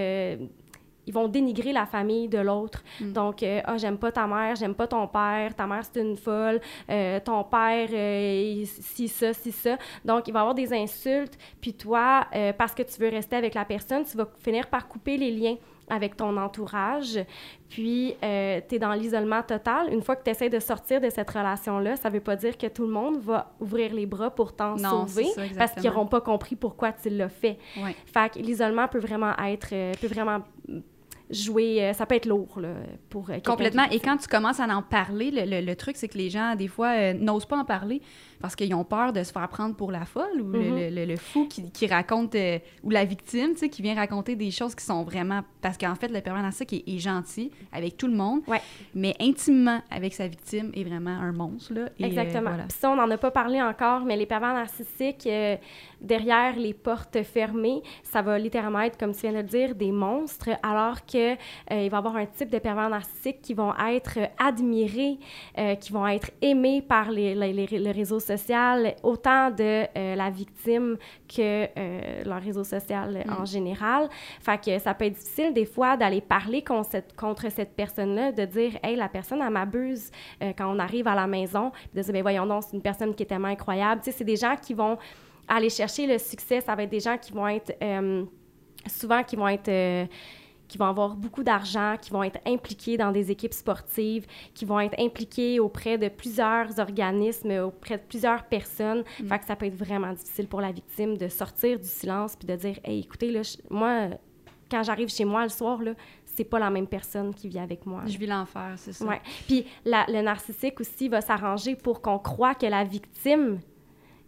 ils vont dénigrer la famille de l'autre. Mm. Donc, euh, ah, j'aime pas ta mère, j'aime pas ton père, ta mère c'est une folle, euh, ton père, euh, si ça, si ça. Donc, il va y avoir des insultes, puis toi, parce que tu veux rester avec la personne, tu vas finir par couper les liens avec ton entourage, puis tu es dans l'isolement total. Une fois que tu essaies de sortir de cette relation-là, ça veut pas dire que tout le monde va ouvrir les bras pour t'en sauver, parce qu'ils n'auront pas compris pourquoi tu l'as fait. Fait que l'isolement peut vraiment être, peut vraiment jouer, euh, ça peut être lourd là, pour euh, quelqu'un Complètement. qui- Et quand tu commences à en parler, le, le- le truc, c'est que les gens, des fois, euh, n'osent pas en parler parce qu'ils ont peur de se faire prendre pour la folle ou le- Mhm. le, le- le fou qui, qui raconte, euh, ou la victime, tu sais, qui vient raconter des choses qui sont vraiment... Parce qu'en fait, le pervers narcissique est, est gentil avec tout le monde, Ouais. mais intimement avec sa victime est vraiment un monstre, là. Et, euh, Exactement. voilà. Puis ça, on n'en a pas parlé encore, mais les pervers narcissiques, euh, derrière les portes fermées, ça va littéralement être, comme tu viens de le dire, des monstres, alors euh, il va y avoir un type de pervers narcissiques qui vont être admirés, qui vont être aimés par les, les- les- le réseau social, autant de euh, la victime que euh, leur réseau social euh, en général. Fait que ça peut être difficile des fois d'aller parler contre cette, contre cette personne-là, de dire « Hey, la personne, elle m'abuse euh, quand on arrive à la maison. » de dire « Ben voyons donc, c'est une personne qui est tellement incroyable. » Tu sais, c'est des gens qui vont aller chercher le succès. Ça va être des gens qui vont être... euh, souvent, qui vont être... qui vont avoir beaucoup d'argent, qui vont être impliqués dans des équipes sportives, qui vont être impliqués auprès de plusieurs organismes, auprès de plusieurs personnes. Fait que ça peut être vraiment difficile pour la victime de sortir du silence puis de dire Hey, écoutez, là, moi, quand j'arrive chez moi le soir, là, c'est pas la même personne qui vit avec moi. Je vis l'enfer, c'est ça. Ouais. Puis la- le narcissique aussi va s'arranger pour qu'on croit que la victime,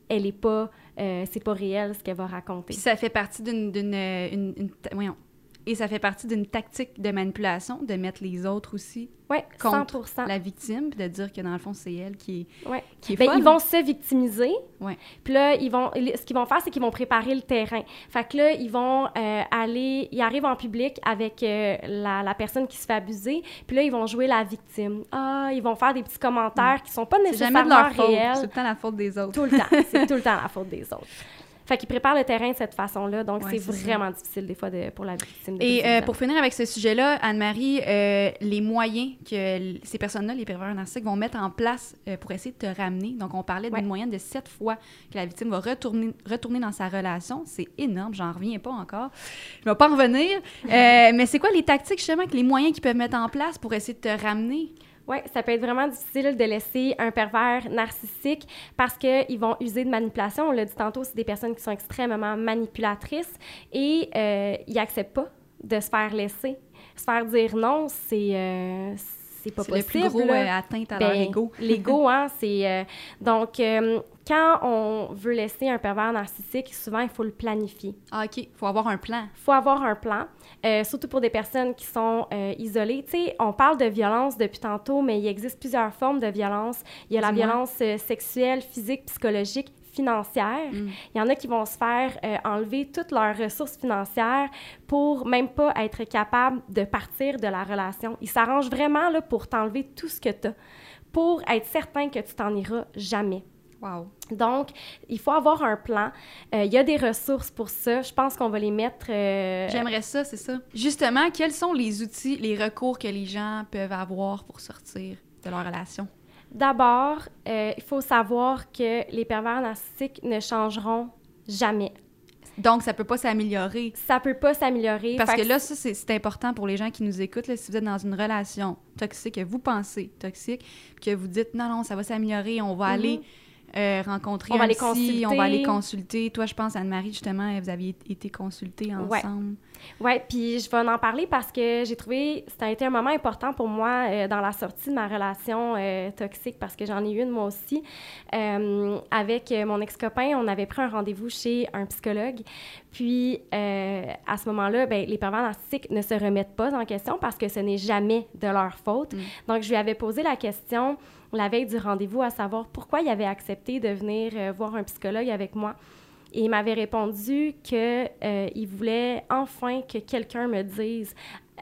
elle est pas, euh, c'est pas réel ce qu'elle va raconter. Puis ça fait partie d'une... d'une, euh, une- une ta- voyons. Et ça fait partie d'une tactique de manipulation, de mettre les autres aussi contre 100 la victime, puis de dire que dans le fond, c'est elle qui est, Ouais. qui est Ben, folle. ils vont se victimiser. Ouais. Puis là, ils vont, ce qu'ils vont faire, c'est qu'ils vont préparer le terrain. Fait que là, ils vont euh, aller, ils arrivent en public avec euh, la, la personne qui se fait abuser. Puis là, ils vont jouer la victime. Ah, ils vont faire des petits commentaires qui sont pas C'est jamais nécessairement de leur réels. c'est tout le temps la faute des autres. Tout le temps. C'est [LAUGHS] tout le temps la faute des autres. Fait qu'ils préparent le terrain de cette façon-là. Donc, Ouais, c'est ça. vraiment difficile des fois de, pour la victime. de Et euh, pour finir avec ce sujet-là, Anne-Marie, euh, les moyens que ces personnes-là, les pervers narcissiques, vont mettre en place euh, pour essayer de te ramener. Donc, on parlait d'une Ouais. moyenne de sept fois que la victime va retourner, retourner dans sa relation. C'est énorme, j'en reviens pas encore. Je vais pas en revenir. [LAUGHS] Mais c'est quoi les tactiques, justement, que les moyens qu'ils peuvent mettre en place pour essayer de te ramener? Oui, ça peut être vraiment difficile de laisser un pervers narcissique parce qu'ils vont user de manipulation. On l'a dit tantôt, c'est des personnes qui sont extrêmement manipulatrices et euh, ils n'acceptent pas de se faire laisser. Se faire dire non, c'est euh, c'est pas C'est le possible. plus gros euh, atteinte à leur Ben, ego. [LAUGHS] L'ego, hein, c'est... euh, donc, euh, quand on veut laisser un pervers narcissique, souvent, il faut le planifier. Ah, OK, faut avoir un plan. faut avoir un plan, euh, surtout pour des personnes qui sont isolées. Tu sais, on parle de violence depuis tantôt, mais il existe plusieurs formes de violence. Il y a la violence sexuelle, physique, psychologique, financière. Mm. Il y en a qui vont se faire euh, enlever toutes leurs ressources financières pour même pas être capable de partir de la relation. Ils s'arrangent vraiment là, pour t'enlever tout ce que tu as, pour être certain que tu t'en iras jamais. Wow. Donc, il faut avoir un plan. Euh, il y a des ressources pour ça. Je pense qu'on va les mettre. euh, J'aimerais ça, c'est ça. Justement, quels sont les outils, les recours que les gens peuvent avoir pour sortir de leur relation? D'abord, euh, il faut savoir que les pervers narcissiques ne changeront jamais. Donc, ça peut pas s'améliorer. Ça peut pas s'améliorer. Parce que là, ça, c'est c'est important pour les gens qui nous écoutent. Là, si vous êtes dans une relation toxique, que vous pensez toxique, que vous dites non, non, ça va s'améliorer, on va Mhm. aller euh, rencontrer On va un les psy, consulter. on va aller consulter. Toi, je pense, Anne-Marie, justement, vous aviez été consultés Ouais. ensemble. Oui, puis je vais en parler parce que j'ai trouvé ça a été un moment important pour moi euh, dans la sortie de ma relation euh, toxique parce que j'en ai eu une moi aussi. Avec mon ex-copain, on avait pris un rendez-vous chez un psychologue. Puis à ce moment-là, ben, les pervers narcissiques ne se remettent pas en question parce que ce n'est jamais de leur faute. Mm. Donc je lui avais posé la question la veille du rendez-vous à savoir pourquoi il avait accepté de venir euh, voir un psychologue avec moi. Et il m'avait répondu qu'il il voulait enfin que quelqu'un me dise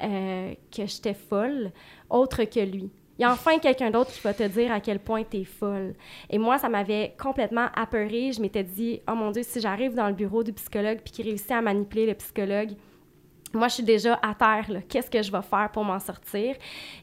euh, que j'étais folle, autre que lui. Il y a enfin quelqu'un d'autre qui va te dire à quel point tu es folle. Et moi, ça m'avait complètement apeurée. Je m'étais dit, oh mon Dieu, si j'arrive dans le bureau du psychologue puis qu'il réussit à manipuler le psychologue, moi, je suis déjà à terre. là. Qu'est-ce que je vais faire pour m'en sortir?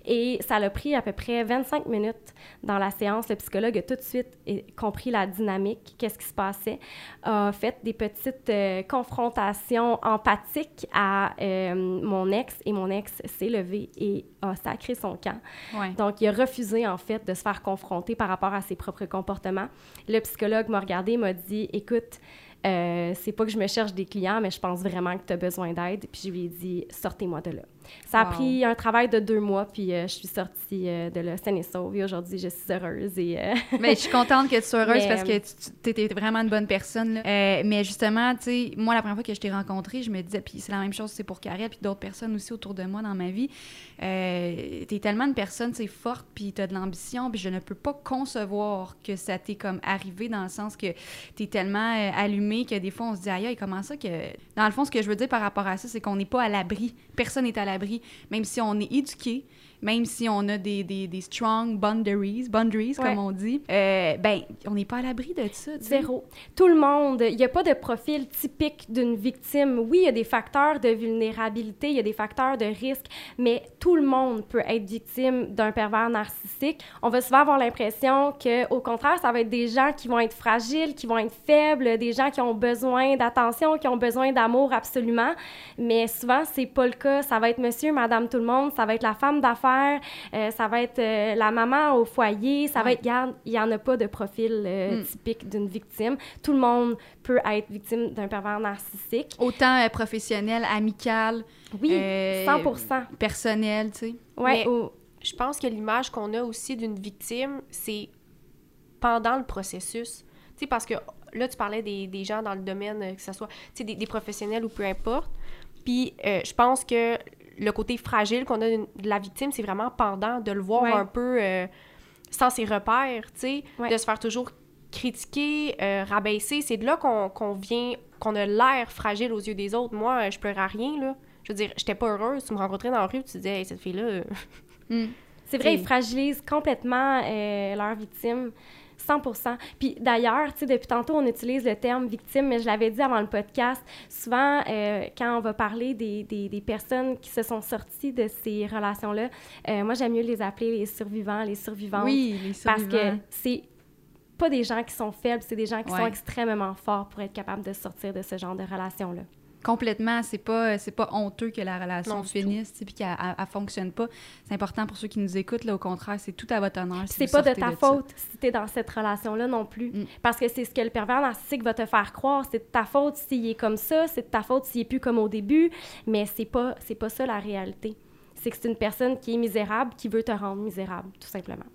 Et ça l'a pris à peu près 25 minutes dans la séance. Le psychologue a tout de suite eh, compris la dynamique, qu'est-ce qui se passait, a fait des petites euh, confrontations empathiques à euh, mon ex et mon ex s'est levé et a sacré son camp. Ouais. Donc, il a refusé, en fait, de se faire confronter par rapport à ses propres comportements. Le psychologue m'a regardé, m'a dit Écoute, euh, c'est pas que je me cherche des clients, mais je pense vraiment que tu as besoin d'aide. Puis je lui ai dit Sortez-moi de là. Ça a Wow. pris un travail de deux mois, puis euh, je suis sortie euh, de là saine et sauve. Et aujourd'hui, je suis heureuse. Et, euh, [LAUGHS] Mais je suis contente que tu sois heureuse Mais, parce que tu étais vraiment une bonne personne. là. Mais justement, tu sais, moi, la première fois que je t'ai rencontrée, je me disais, puis c'est la même chose, c'est pour Karel, puis d'autres personnes aussi autour de moi dans ma vie. Euh, t'es tellement une personne, c'est forte, puis t'as de l'ambition, puis je ne peux pas concevoir que ça t'est comme arrivé dans le sens que t'es tellement euh, allumé que des fois on se dit, aïe, aïe, comment ça que. Dans le fond, ce que je veux dire par rapport à ça, c'est qu'on n'est pas à l'abri. Personne n'est à l'abri, même si on est éduqué, même si on a des, des, des strong boundaries, boundaries Ouais. comme on dit, euh, ben, on n'est pas à l'abri de ça. Zéro. Tout le monde, il n'y a pas de profil typique d'une victime. Oui, il y a des facteurs de vulnérabilité, il y a des facteurs de risque, mais tout le monde peut être victime d'un pervers narcissique. On va souvent avoir l'impression que, au contraire, ça va être des gens qui vont être fragiles, qui vont être faibles, des gens qui ont besoin d'attention, qui ont besoin d'amour absolument. Mais souvent, c'est pas le cas. Ça va être monsieur, madame, tout le monde. Ça va être la femme d'affaires. Euh, ça va être euh, la maman au foyer. Ça va être, il y en a pas de profil euh, Mm. typique d'une victime. Tout le monde peut être victime d'un pervers narcissique. Autant euh, professionnel, amical, Oui, euh, 100 personnel, tu sais. Ouais, Mais- ou- Je pense que l'image qu'on a aussi d'une victime, c'est pendant le processus. Tu sais, parce que là, tu parlais des, des gens dans le domaine, que ce soit tu sais, des, des professionnels ou peu importe. Puis euh, je pense que le côté fragile qu'on a de la victime, c'est vraiment pendant de le voir Ouais. un peu euh, sans ses repères, tu sais, Ouais. de se faire toujours critiquer, euh, rabaisser. C'est de là qu'on vient, qu'on a l'air fragile aux yeux des autres. Moi, je pleurais à rien, là. Je veux dire, j'étais pas heureuse. Tu me rencontrais dans la rue, tu disais, hey, cette fille-là, euh, Mm. C'est vrai, [LAUGHS] ils fragilisent complètement euh, leurs victimes. 100 Puis d'ailleurs, tu sais, depuis tantôt, on utilise le terme victime, mais je l'avais dit avant le podcast, souvent, euh, quand on va parler des, des, des personnes qui se sont sorties de ces relations-là, euh, moi, j'aime mieux les appeler les survivants, les survivantes. Oui, les Parce que survivants. c'est pas des gens qui sont faibles, c'est des gens qui sont extrêmement forts pour être capables de sortir de ce genre de relation-là. Complètement, c'est pas c'est pas honteux que la relation Non, finisse, tu puis qu'elle elle- elle fonctionne pas. C'est important pour ceux qui nous écoutent là au contraire, c'est tout à votre honneur. si c'est pas de ta ça. faute si t'es dans cette relation-là non plus. Mm. Parce que c'est ce que le pervers narcissique va te faire croire. C'est de ta faute s'il est comme ça, c'est de ta faute s'il est plus comme au début, mais c'est pas, c'est pas ça la réalité. C'est que c'est une personne qui est misérable, qui veut te rendre misérable, tout simplement.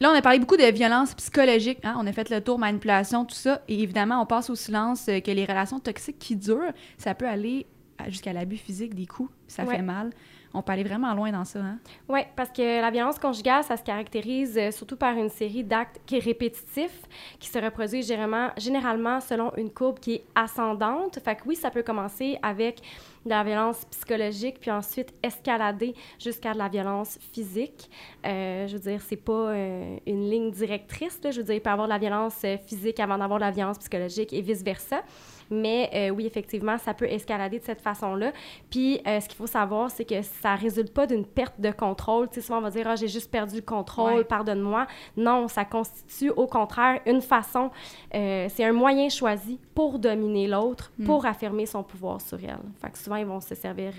Là, on a parlé beaucoup de violence psychologique. hein, On a fait le tour manipulation, tout ça. Et évidemment, on passe au silence euh, que les relations toxiques qui durent, ça peut aller jusqu'à l'abus physique, des coups. Ça Ouais. fait mal. On peut aller vraiment loin dans ça. Hein? Oui, parce que la violence conjugale, ça se caractérise euh, surtout par une série d'actes qui est répétitifs, qui se reproduisent généralement, généralement selon une courbe qui est ascendante. Fait que oui, ça peut commencer avec de la violence psychologique, puis ensuite escalader jusqu'à de la violence physique. Euh, je veux dire, c'est pas euh, une ligne directrice. Là. Je veux dire, il peut y avoir de la violence euh, physique avant d'avoir de la violence psychologique et vice-versa. Mais euh, oui, effectivement, ça peut escalader de cette façon-là. Puis, euh, ce qu'il faut savoir, c'est que ça résulte pas d'une perte de contrôle. Tu sais, souvent, on va dire, ah, j'ai juste perdu le contrôle, Ouais. pardonne-moi. Non, ça constitue au contraire une façon, euh, c'est un moyen choisi pour dominer l'autre, Mm. pour affirmer son pouvoir sur elle. Fait que souvent, ils vont se servir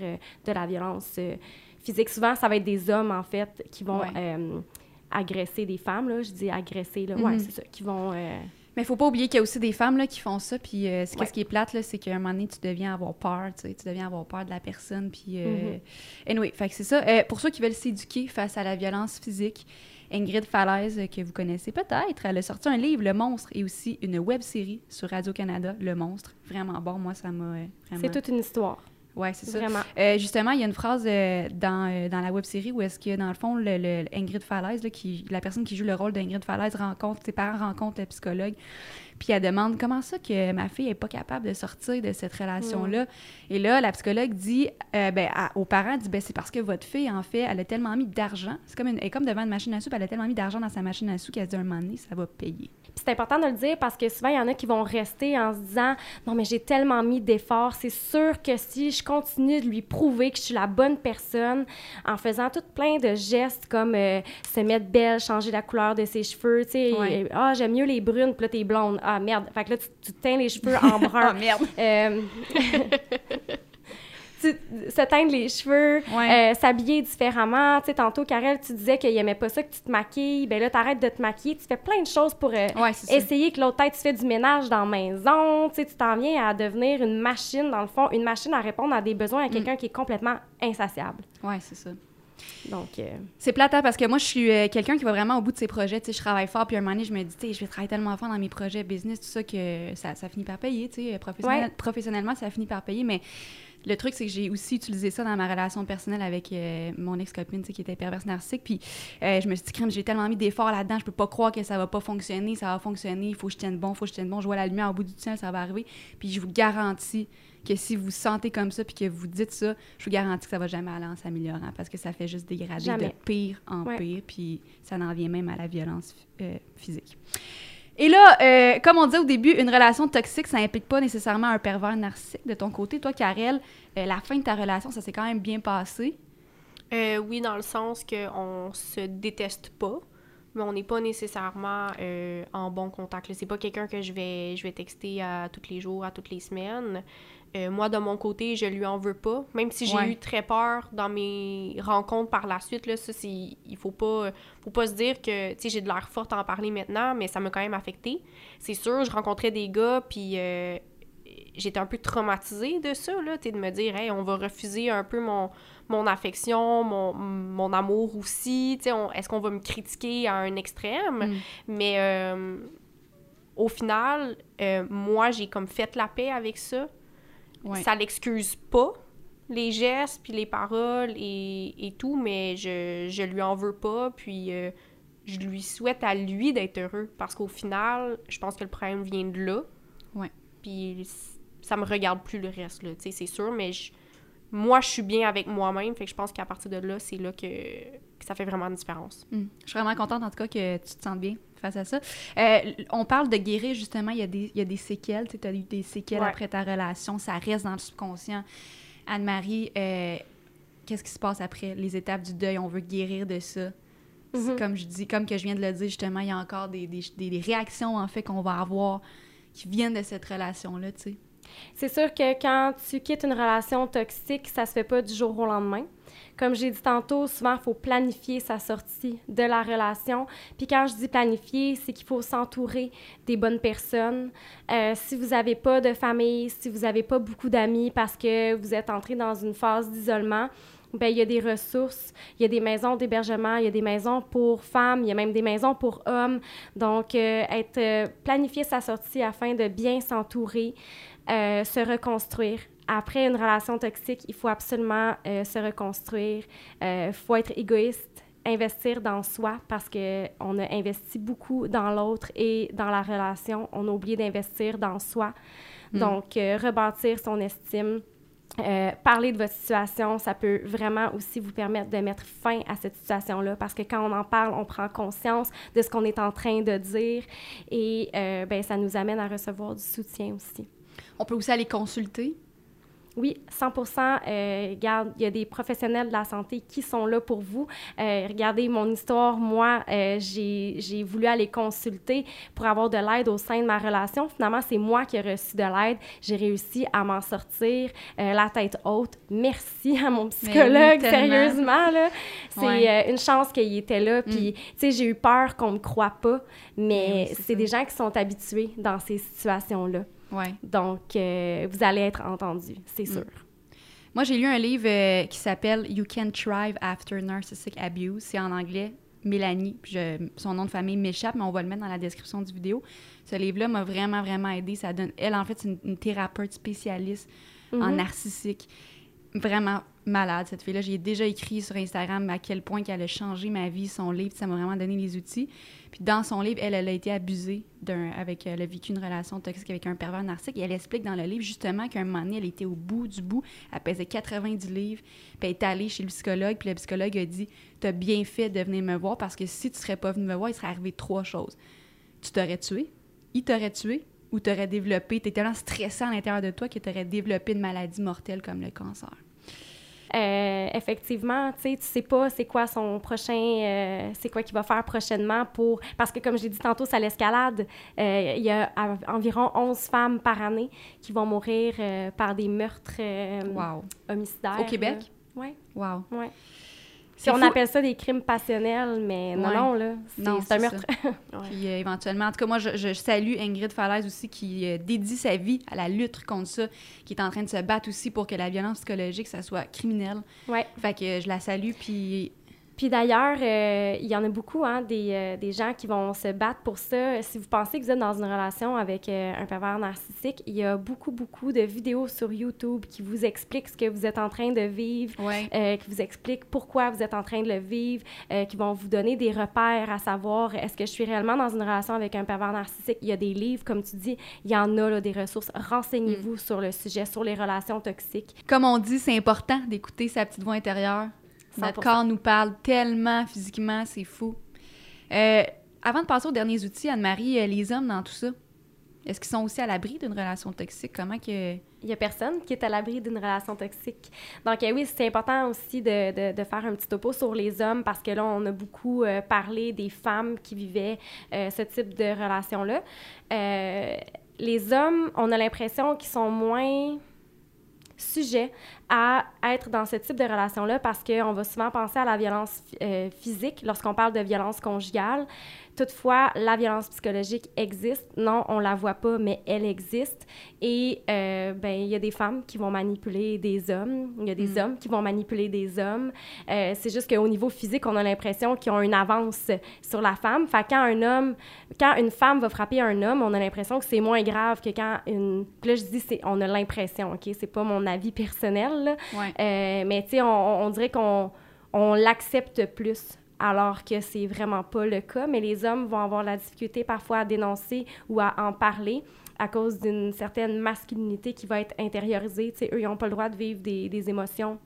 de la violence physique. Souvent, ça va être des hommes, en fait, qui vont Ouais. agresser des femmes. Là. Je dis agresser, là. Ouais, Mhm. c'est ça. Qui vont. Mais il faut pas oublier qu'il y a aussi des femmes là, qui font ça. Puis euh, Ouais. qu'est-ce qui est plate, c'est qu'à un moment donné, tu deviens avoir peur. Tu, sais, tu deviens avoir peur de la personne. Puis, euh, Mhm. anyway, fait c'est ça. Euh, pour ceux qui veulent s'éduquer face à la violence physique, Ingrid Falaise, que vous connaissez peut-être, elle a sorti un livre, Le Monstre, et aussi une web série sur Radio-Canada, Le Monstre. Vraiment bon. Moi, ça m'a vraiment. C'est toute une histoire. Ouais, c'est ça. Vraiment. Euh, justement, il y a une phrase euh, dans, euh, dans la web série où est-ce que, dans le fond, le, le- Ingrid Falaise, là, qui, la personne qui joue le rôle d'Ingrid Falaise, rencontre, ses parents rencontrent le psychologue, puis elle demande comment ça que ma fille est pas capable de sortir de cette relation-là? Et là, la psychologue dit, ben, à- aux parents, dit, ben, c'est parce que votre fille, en fait, elle a tellement mis d'argent. C'est comme, une, elle est comme devant une machine à soupe, elle a tellement mis d'argent dans sa machine à soupe qu'elle se dit, un moment donné, ça va payer. Puis c'est important de le dire parce que souvent, il y en a qui vont rester en se disant Non, mais j'ai tellement mis d'efforts. C'est sûr que si je continue de lui prouver que je suis la bonne personne en faisant tout plein de gestes comme euh, se mettre belle, changer la couleur de ses cheveux, tu sais, Ouais. ah, j'aime mieux les brunes, puis là, t'es blonde. Ah, merde. Fait que là, tu, tu teins les cheveux en [LAUGHS] brun. merde! Euh, [LAUGHS] [LAUGHS] se teindre les cheveux, Ouais. euh, s'habiller différemment. Tu sais, tantôt, Karel, tu disais qu'il aimait pas ça que tu te maquilles. Ben là, t'arrêtes de te maquiller. Tu fais plein de choses pour euh, Ouais, c'est ça. essayer que l'autre tête, tu fais du ménage dans la maison. Tu sais, tu t'en viens à devenir une machine, dans le fond, une machine à répondre à des besoins à Mm. quelqu'un qui est complètement insatiable. Ouais, c'est ça. Donc, euh, C'est plate hein, parce que moi, je suis euh, quelqu'un qui va vraiment au bout de ses projets. Tu sais, je travaille fort, puis à un moment donné, je me dis, tu sais, je vais travailler tellement fort dans mes projets business, tout ça, que ça, ça finit par payer. Tu sais, professionnel- Ouais. professionnellement, ça finit par payer. Mais le truc, c'est que j'ai aussi utilisé ça dans ma relation personnelle avec euh, mon ex-copine, qui était perverse narcissique. Puis euh, je me suis dit, crème, j'ai tellement mis d'efforts là-dedans, je peux pas croire que ça va pas fonctionner, ça va fonctionner, il faut que je tienne bon, il faut que je tienne bon, je vois la lumière au bout du tunnel, ça va arriver. Puis je vous garantis que si vous sentez comme ça, puis que vous dites ça, je vous garantis que ça va jamais aller en s'améliorant parce que ça fait juste dégrader Jamais. de pire en Ouais. pire, puis ça en vient même à la violence euh, physique. Et là, euh, comme on disait au début, une relation toxique, ça implique pas nécessairement un pervers narcissique. De ton côté, toi, Karel, euh, la fin de ta relation, ça s'est quand même bien passé. Euh, oui, dans le sens qu'on se déteste pas, mais on n'est pas nécessairement en bon contact. C'est pas quelqu'un que je vais, je vais texter à tous les jours, à toutes les semaines. Euh, moi, de mon côté, je lui en veux pas. Même si j'ai Ouais. eu très peur dans mes rencontres par la suite, là, ça, c'est, il faut pas, faut pas se dire que, tu sais, j'ai de l'air forte à en parler maintenant, mais ça m'a quand même affecté. C'est sûr, je rencontrais des gars, puis euh, j'étais un peu traumatisée de ça, là, tu de me dire, hey, on va refuser un peu mon, mon affection, mon, mon amour aussi, tu sais, est-ce qu'on va me critiquer à un extrême? Mm. Mais euh, au final, moi, j'ai comme fait la paix avec ça. Ouais. Ça l'excuse pas, les gestes, puis les paroles et, et tout, mais je, je lui en veux pas, puis euh, je lui souhaite à lui d'être heureux, parce qu'au final, je pense que le problème vient de là. Ouais. Puis ça me regarde plus le reste, là, tu sais, c'est sûr, mais je- moi, je suis bien avec moi-même, fait que je pense qu'à partir de là, c'est là que, que ça fait vraiment une différence. Mm. Je suis vraiment contente, en tout cas, que tu te sentes bien face à ça. Euh, on parle de guérir, justement, il y a des, il y a des séquelles. Tu as eu des séquelles Ouais. après ta relation, ça reste dans le subconscient. Anne-Marie, euh, qu'est-ce qui se passe après les étapes du deuil? On veut guérir de ça. Mhm. Comme je dis, comme que je viens de le dire, justement, il y a encore des, des, des- des réactions, en fait, qu'on va avoir qui viennent de cette relation-là, tu sais. C'est sûr que quand tu quittes une relation toxique, ça se fait pas du jour au lendemain. Comme j'ai dit tantôt, souvent, il faut planifier sa sortie de la relation. Puis quand je dis planifier, c'est qu'il faut s'entourer des bonnes personnes. Euh, si vous n'avez pas de famille, si vous n'avez pas beaucoup d'amis parce que vous êtes entré dans une phase d'isolement, ben il y a des ressources, il y a des maisons d'hébergement, il y a des maisons pour femmes, il y a même des maisons pour hommes. Donc, euh, être euh, planifier sa sortie afin de bien s'entourer, se reconstruire. Après une relation toxique, il faut absolument euh, se reconstruire. Il faut être égoïste, investir dans soi parce que on a investi beaucoup dans l'autre et dans la relation. On a oublié d'investir dans soi. Mm. Donc, euh, rebâtir son estime. Euh, parler de votre situation, ça peut vraiment aussi vous permettre de mettre fin à cette situation-là parce que quand on en parle, on prend conscience de ce qu'on est en train de dire et euh, ben, ça nous amène à recevoir du soutien aussi. On peut aussi aller consulter. Oui, 100 euh, Regarde, il y a des professionnels de la santé qui sont là pour vous. Euh, regardez mon histoire. Moi, euh, j'ai voulu aller consulter pour avoir de l'aide au sein de ma relation. Finalement, c'est moi qui ai reçu de l'aide. J'ai réussi à m'en sortir euh, la tête haute. Merci à mon psychologue, sérieusement. C'est Ouais. une chance qu'il était là. Puis, tu sais, j'ai eu peur qu'on me croie pas, Mais oui, c'est des gens qui sont habitués dans ces situations-là. Ouais. Donc, euh, vous allez être entendu, c'est Mm. sûr. Moi, j'ai lu un livre euh, qui s'appelle You Can Thrive After Narcissistic Abuse. C'est en anglais. Mélanie, puis je- son nom de famille m'échappe, mais on va le mettre dans la description du vidéo. Ce livre-là m'a vraiment, vraiment aidé. Ça donne, elle, en fait, c'est une, une thérapeute spécialiste en Mhm. narcissique. Vraiment malade, cette fille-là. J'ai déjà écrit sur Instagram à quel point qu'elle a changé ma vie, son livre. Ça m'a vraiment donné les outils. Puis dans son livre, elle, elle a été abusée d'un, avec, elle a vécu une relation toxique avec un pervers narcissique. Et elle explique dans le livre justement qu'à un moment donné, elle était au bout du bout. Elle pesait 90 livres. Puis elle est allée chez le psychologue. Puis le psychologue a dit T'as bien fait de venir me voir parce que si tu serais pas venu me voir, il serait arrivé trois choses. Tu t'aurais tué, il t'aurait tué, ou t'aurais développé, t'es tellement stressé à l'intérieur de toi que t'aurais développé une maladie mortelle comme le cancer. Euh, effectivement, tu sais, tu sais pas c'est quoi son prochain, euh, c'est quoi qu'il va faire prochainement pour... Parce que comme j'ai dit tantôt, ça l'escalade. Euh, il y a environ 11 femmes par année qui vont mourir par des meurtres wow. homicidaires. Au Québec? Oui. Wow. Ouais. Si on appelle ça des crimes passionnels, mais non, non, là, c'est un meurtre. [LAUGHS] Puis euh, éventuellement, en tout cas, moi, je, salue Ingrid Falaise aussi qui euh, dédie sa vie à la lutte contre ça, qui est en train de se battre aussi pour que la violence psychologique, ça soit criminel. Ouais. Fait que je la salue, puis puis d'ailleurs, euh, il y en a beaucoup, hein, des, euh, des, gens qui vont se battre pour ça. Si vous pensez que vous êtes dans une relation avec euh, un pervers narcissique, il y a beaucoup, beaucoup de vidéos sur YouTube qui vous expliquent ce que vous êtes en train de vivre, qui vous expliquent pourquoi vous êtes en train de le vivre, qui vont vous donner des repères à savoir est-ce que je suis réellement dans une relation avec un pervers narcissique? Il y a des livres, comme tu dis, il y en a là, des ressources. Renseignez-vous mm. sur le sujet, sur les relations toxiques. Comme on dit, c'est important d'écouter sa petite voix intérieure notre corps nous parle tellement physiquement, c'est fou. Euh, avant de passer aux derniers outils, Anne-Marie, euh, les hommes dans tout ça, est-ce qu'ils sont aussi à l'abri d'une relation toxique? Comment que... Il n'y a personne qui est à l'abri d'une relation toxique. Donc euh, oui, c'est important aussi de, de, faire un petit topo sur les hommes parce que là, on a beaucoup parlé des femmes qui vivaient ce type de relation-là. les hommes, on a l'impression qu'ils sont moins sujets à être dans ce type de relation-là parce qu'on va souvent penser à la violence euh, physique lorsqu'on parle de violence conjugale. Toutefois, la violence psychologique existe. Non, on la voit pas, mais elle existe. Et euh, ben, il y a des femmes qui vont manipuler des hommes. Il y a des mm. hommes qui vont manipuler des hommes. Euh, c'est juste qu'au niveau physique, on a l'impression qu'ils ont une avance sur la femme. Fait quand un homme, quand une femme va frapper un homme, on a l'impression que c'est moins grave que quand une. Là, je dis, on a l'impression, ok, c'est pas mon avis personnel. Euh, mais tu sais, on, on, dirait qu'on on l'accepte plus alors que c'est vraiment pas le cas. Mais les hommes vont avoir la difficulté parfois à dénoncer ou à en parler à cause d'une certaine masculinité qui va être intériorisée. sais, eux, ils n'ont pas le droit de vivre des, des émotions.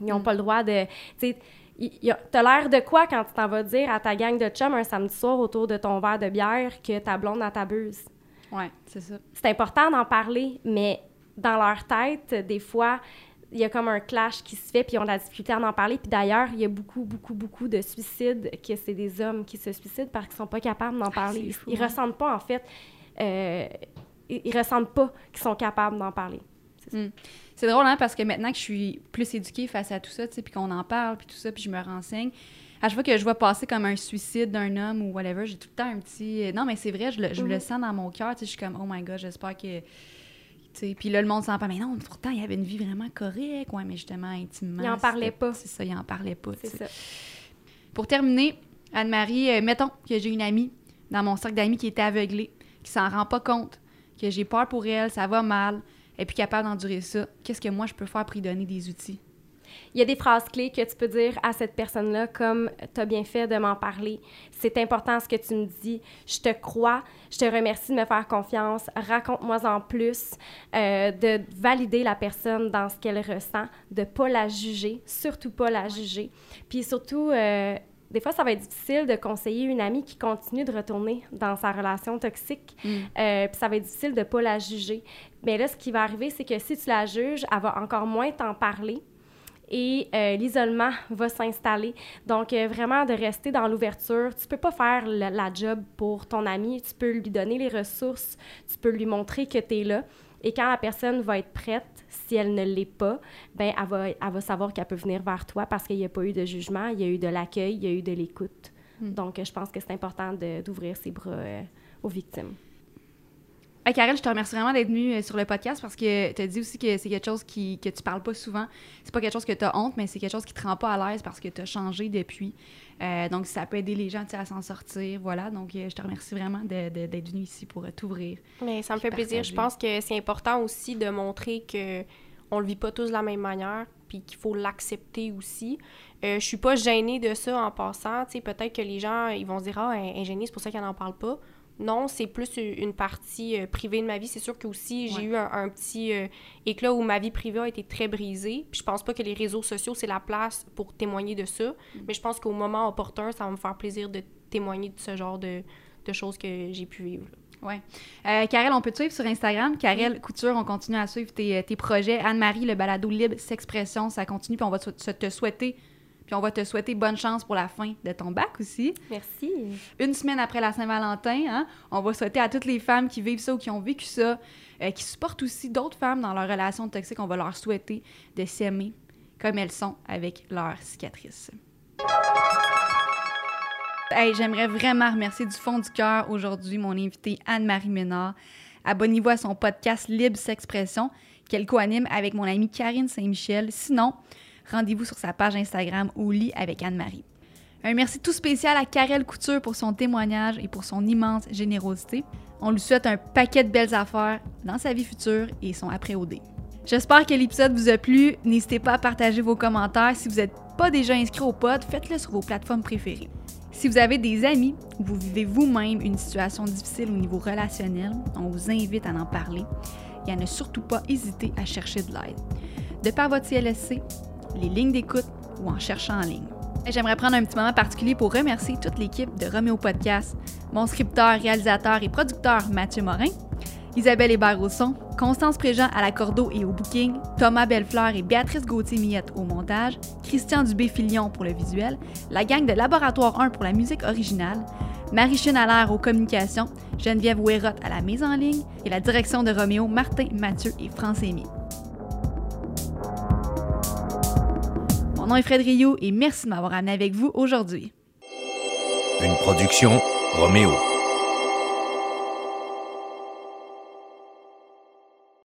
Ils n'ont mm. pas le droit de... T'as l'air de quoi quand tu t'en vas dire à ta gang de chums un samedi soir autour de ton verre de bière que ta blonde a ta buse? Ouais, c'est ça. C'est important d'en parler, mais dans leur tête, des fois, il y a comme un clash qui se fait, puis ont de la difficulté à en parler. Puis d'ailleurs, il y a beaucoup, beaucoup, beaucoup de suicides que c'est des hommes qui se suicident parce qu'ils sont pas capables d'en ah, parler. ils, ne ressentent pas, en fait, euh, ils, ressentent pas qu'ils sont capables d'en parler. C'est drôle, hein, parce que maintenant que je suis plus éduquée face à tout ça, tu sais, puis qu'on en parle, puis tout ça, puis je me renseigne, à chaque fois que je vois passer comme un suicide d'un homme ou whatever, j'ai tout le temps un petit... Non, mais c'est vrai, je le, je le mhm. sens dans mon cœur, tu sais, je suis comme « Oh my God, j'espère que puis là, le monde s'en parle. Mais non, pourtant, il y avait une vie vraiment correcte. Ouais, mais justement, intimement. Il en parlait pas. C'est ça, il en parlait pas. C'est ça. Pour terminer, Anne-Marie, euh, mettons que j'ai une amie dans mon cercle d'amis qui était aveuglée, qui s'en rend pas compte, que j'ai peur pour elle, ça va mal, et puis capable d'endurer ça. Qu'est-ce que moi, je peux faire pour lui donner des outils? Il y a des phrases clés que tu peux dire à cette personne-là, comme tu as bien fait de m'en parler. C'est important ce que tu me dis. Je te crois. Je te remercie de me faire confiance. Raconte-moi en plus. Euh, de valider la personne dans ce qu'elle ressent, de ne pas la juger, surtout pas la juger. Puis surtout, euh, des fois, ça va être difficile de conseiller une amie qui continue de retourner dans sa relation toxique. Mm. Euh, puis ça va être difficile de ne pas la juger. Mais là, ce qui va arriver, c'est que si tu la juges, elle va encore moins t'en parler et euh, l'isolement va s'installer. Donc, euh, vraiment, de rester dans l'ouverture. Tu peux pas faire la, job pour ton ami. Tu peux lui donner les ressources. Tu peux lui montrer que tu es là. Et quand la personne va être prête, si elle ne l'est pas, ben elle va, elle va savoir qu'elle peut venir vers toi parce qu'il n'y a pas eu de jugement, il y a eu de l'accueil, il y a eu de l'écoute. Hmm. Donc, je pense que c'est important d'ouvrir ses bras euh, aux victimes. Hey, Karel, je te remercie vraiment d'être venue euh, sur le podcast parce que tu as dit aussi que c'est quelque chose qui, que tu parles pas souvent. C'est pas quelque chose que tu as honte, mais c'est quelque chose qui te rend pas à l'aise parce que tu as changé depuis. Euh, donc, ça peut aider les gens à s'en sortir. Voilà. Donc, euh, je te remercie vraiment d'être venue ici pour t'ouvrir. Mais ça me fait plaisir. Je pense que c'est important aussi de montrer que on le vit pas tous de la même manière puis qu'il faut l'accepter aussi. Euh, je suis pas gênée de ça en passant. Peut-être que les gens ils vont se dire Ah, ingénieux, c'est pour ça qu'elle n'en parle pas. Non, c'est plus une partie euh, privée de ma vie. C'est sûr que aussi j'ai eu un, petit euh, éclat où ma vie privée a été très brisée. Puis je pense pas que les réseaux sociaux c'est la place pour témoigner de ça. Mm. Mais je pense qu'au moment opportun, ça va me faire plaisir de témoigner de ce genre de, choses que j'ai pu vivre. Ouais. Euh, Karel, on peut te suivre sur Instagram. Karel Couture, on continue à suivre tes, tes projets. Anne-Marie, le balado libre, s'expression, ça continue. Puis on va te souhaiter puis on va te souhaiter bonne chance pour la fin de ton bac aussi. Merci. Une semaine après la Saint-Valentin, hein, on va souhaiter à toutes les femmes qui vivent ça ou qui ont vécu ça, euh, qui supportent aussi d'autres femmes dans leur relation toxique, on va leur souhaiter de s'aimer comme elles sont avec leurs cicatrices. Hey, J'aimerais vraiment remercier du fond du cœur aujourd'hui mon invitée Anne-Marie Ménard. Abonnez-vous à son podcast Libre S'expression qu'elle co-anime avec mon amie Karine Saint-Michel. Sinon, rendez-vous sur sa page Instagram au lit avec Anne-Marie. Un merci tout spécial à Karel Couture pour son témoignage et pour son immense générosité. On lui souhaite un paquet de belles affaires dans sa vie future et son après-OD. J'espère que l'épisode vous a plu. N'hésitez pas à partager vos commentaires. Si vous n'êtes pas déjà inscrit au pod, faites-le sur vos plateformes préférées. Si vous avez des amis ou vous vivez vous-même une situation difficile au niveau relationnel, on vous invite à en parler et à ne surtout pas hésiter à chercher de l'aide. De par votre CLSC, les lignes d'écoute ou en cherchant en ligne. J'aimerais prendre un petit moment particulier pour remercier toute l'équipe de Roméo Podcast, mon scripteur, réalisateur et producteur Mathieu Morin, Isabelle Hébert au Constance Préjean à la cordeau et au booking, Thomas Bellefleur et Béatrice Gauthier-Millette au montage, Christian Dubé-Filion pour le visuel, la gang de Laboratoire 1 pour la musique originale, Marie-Chine Allaire aux communications, Geneviève Ouérotte à la mise en ligne et la direction de Roméo, Martin, Mathieu et France Aimé. Mon nom Fred Rio et merci de m'avoir amené avec vous aujourd'hui. Une production Roméo.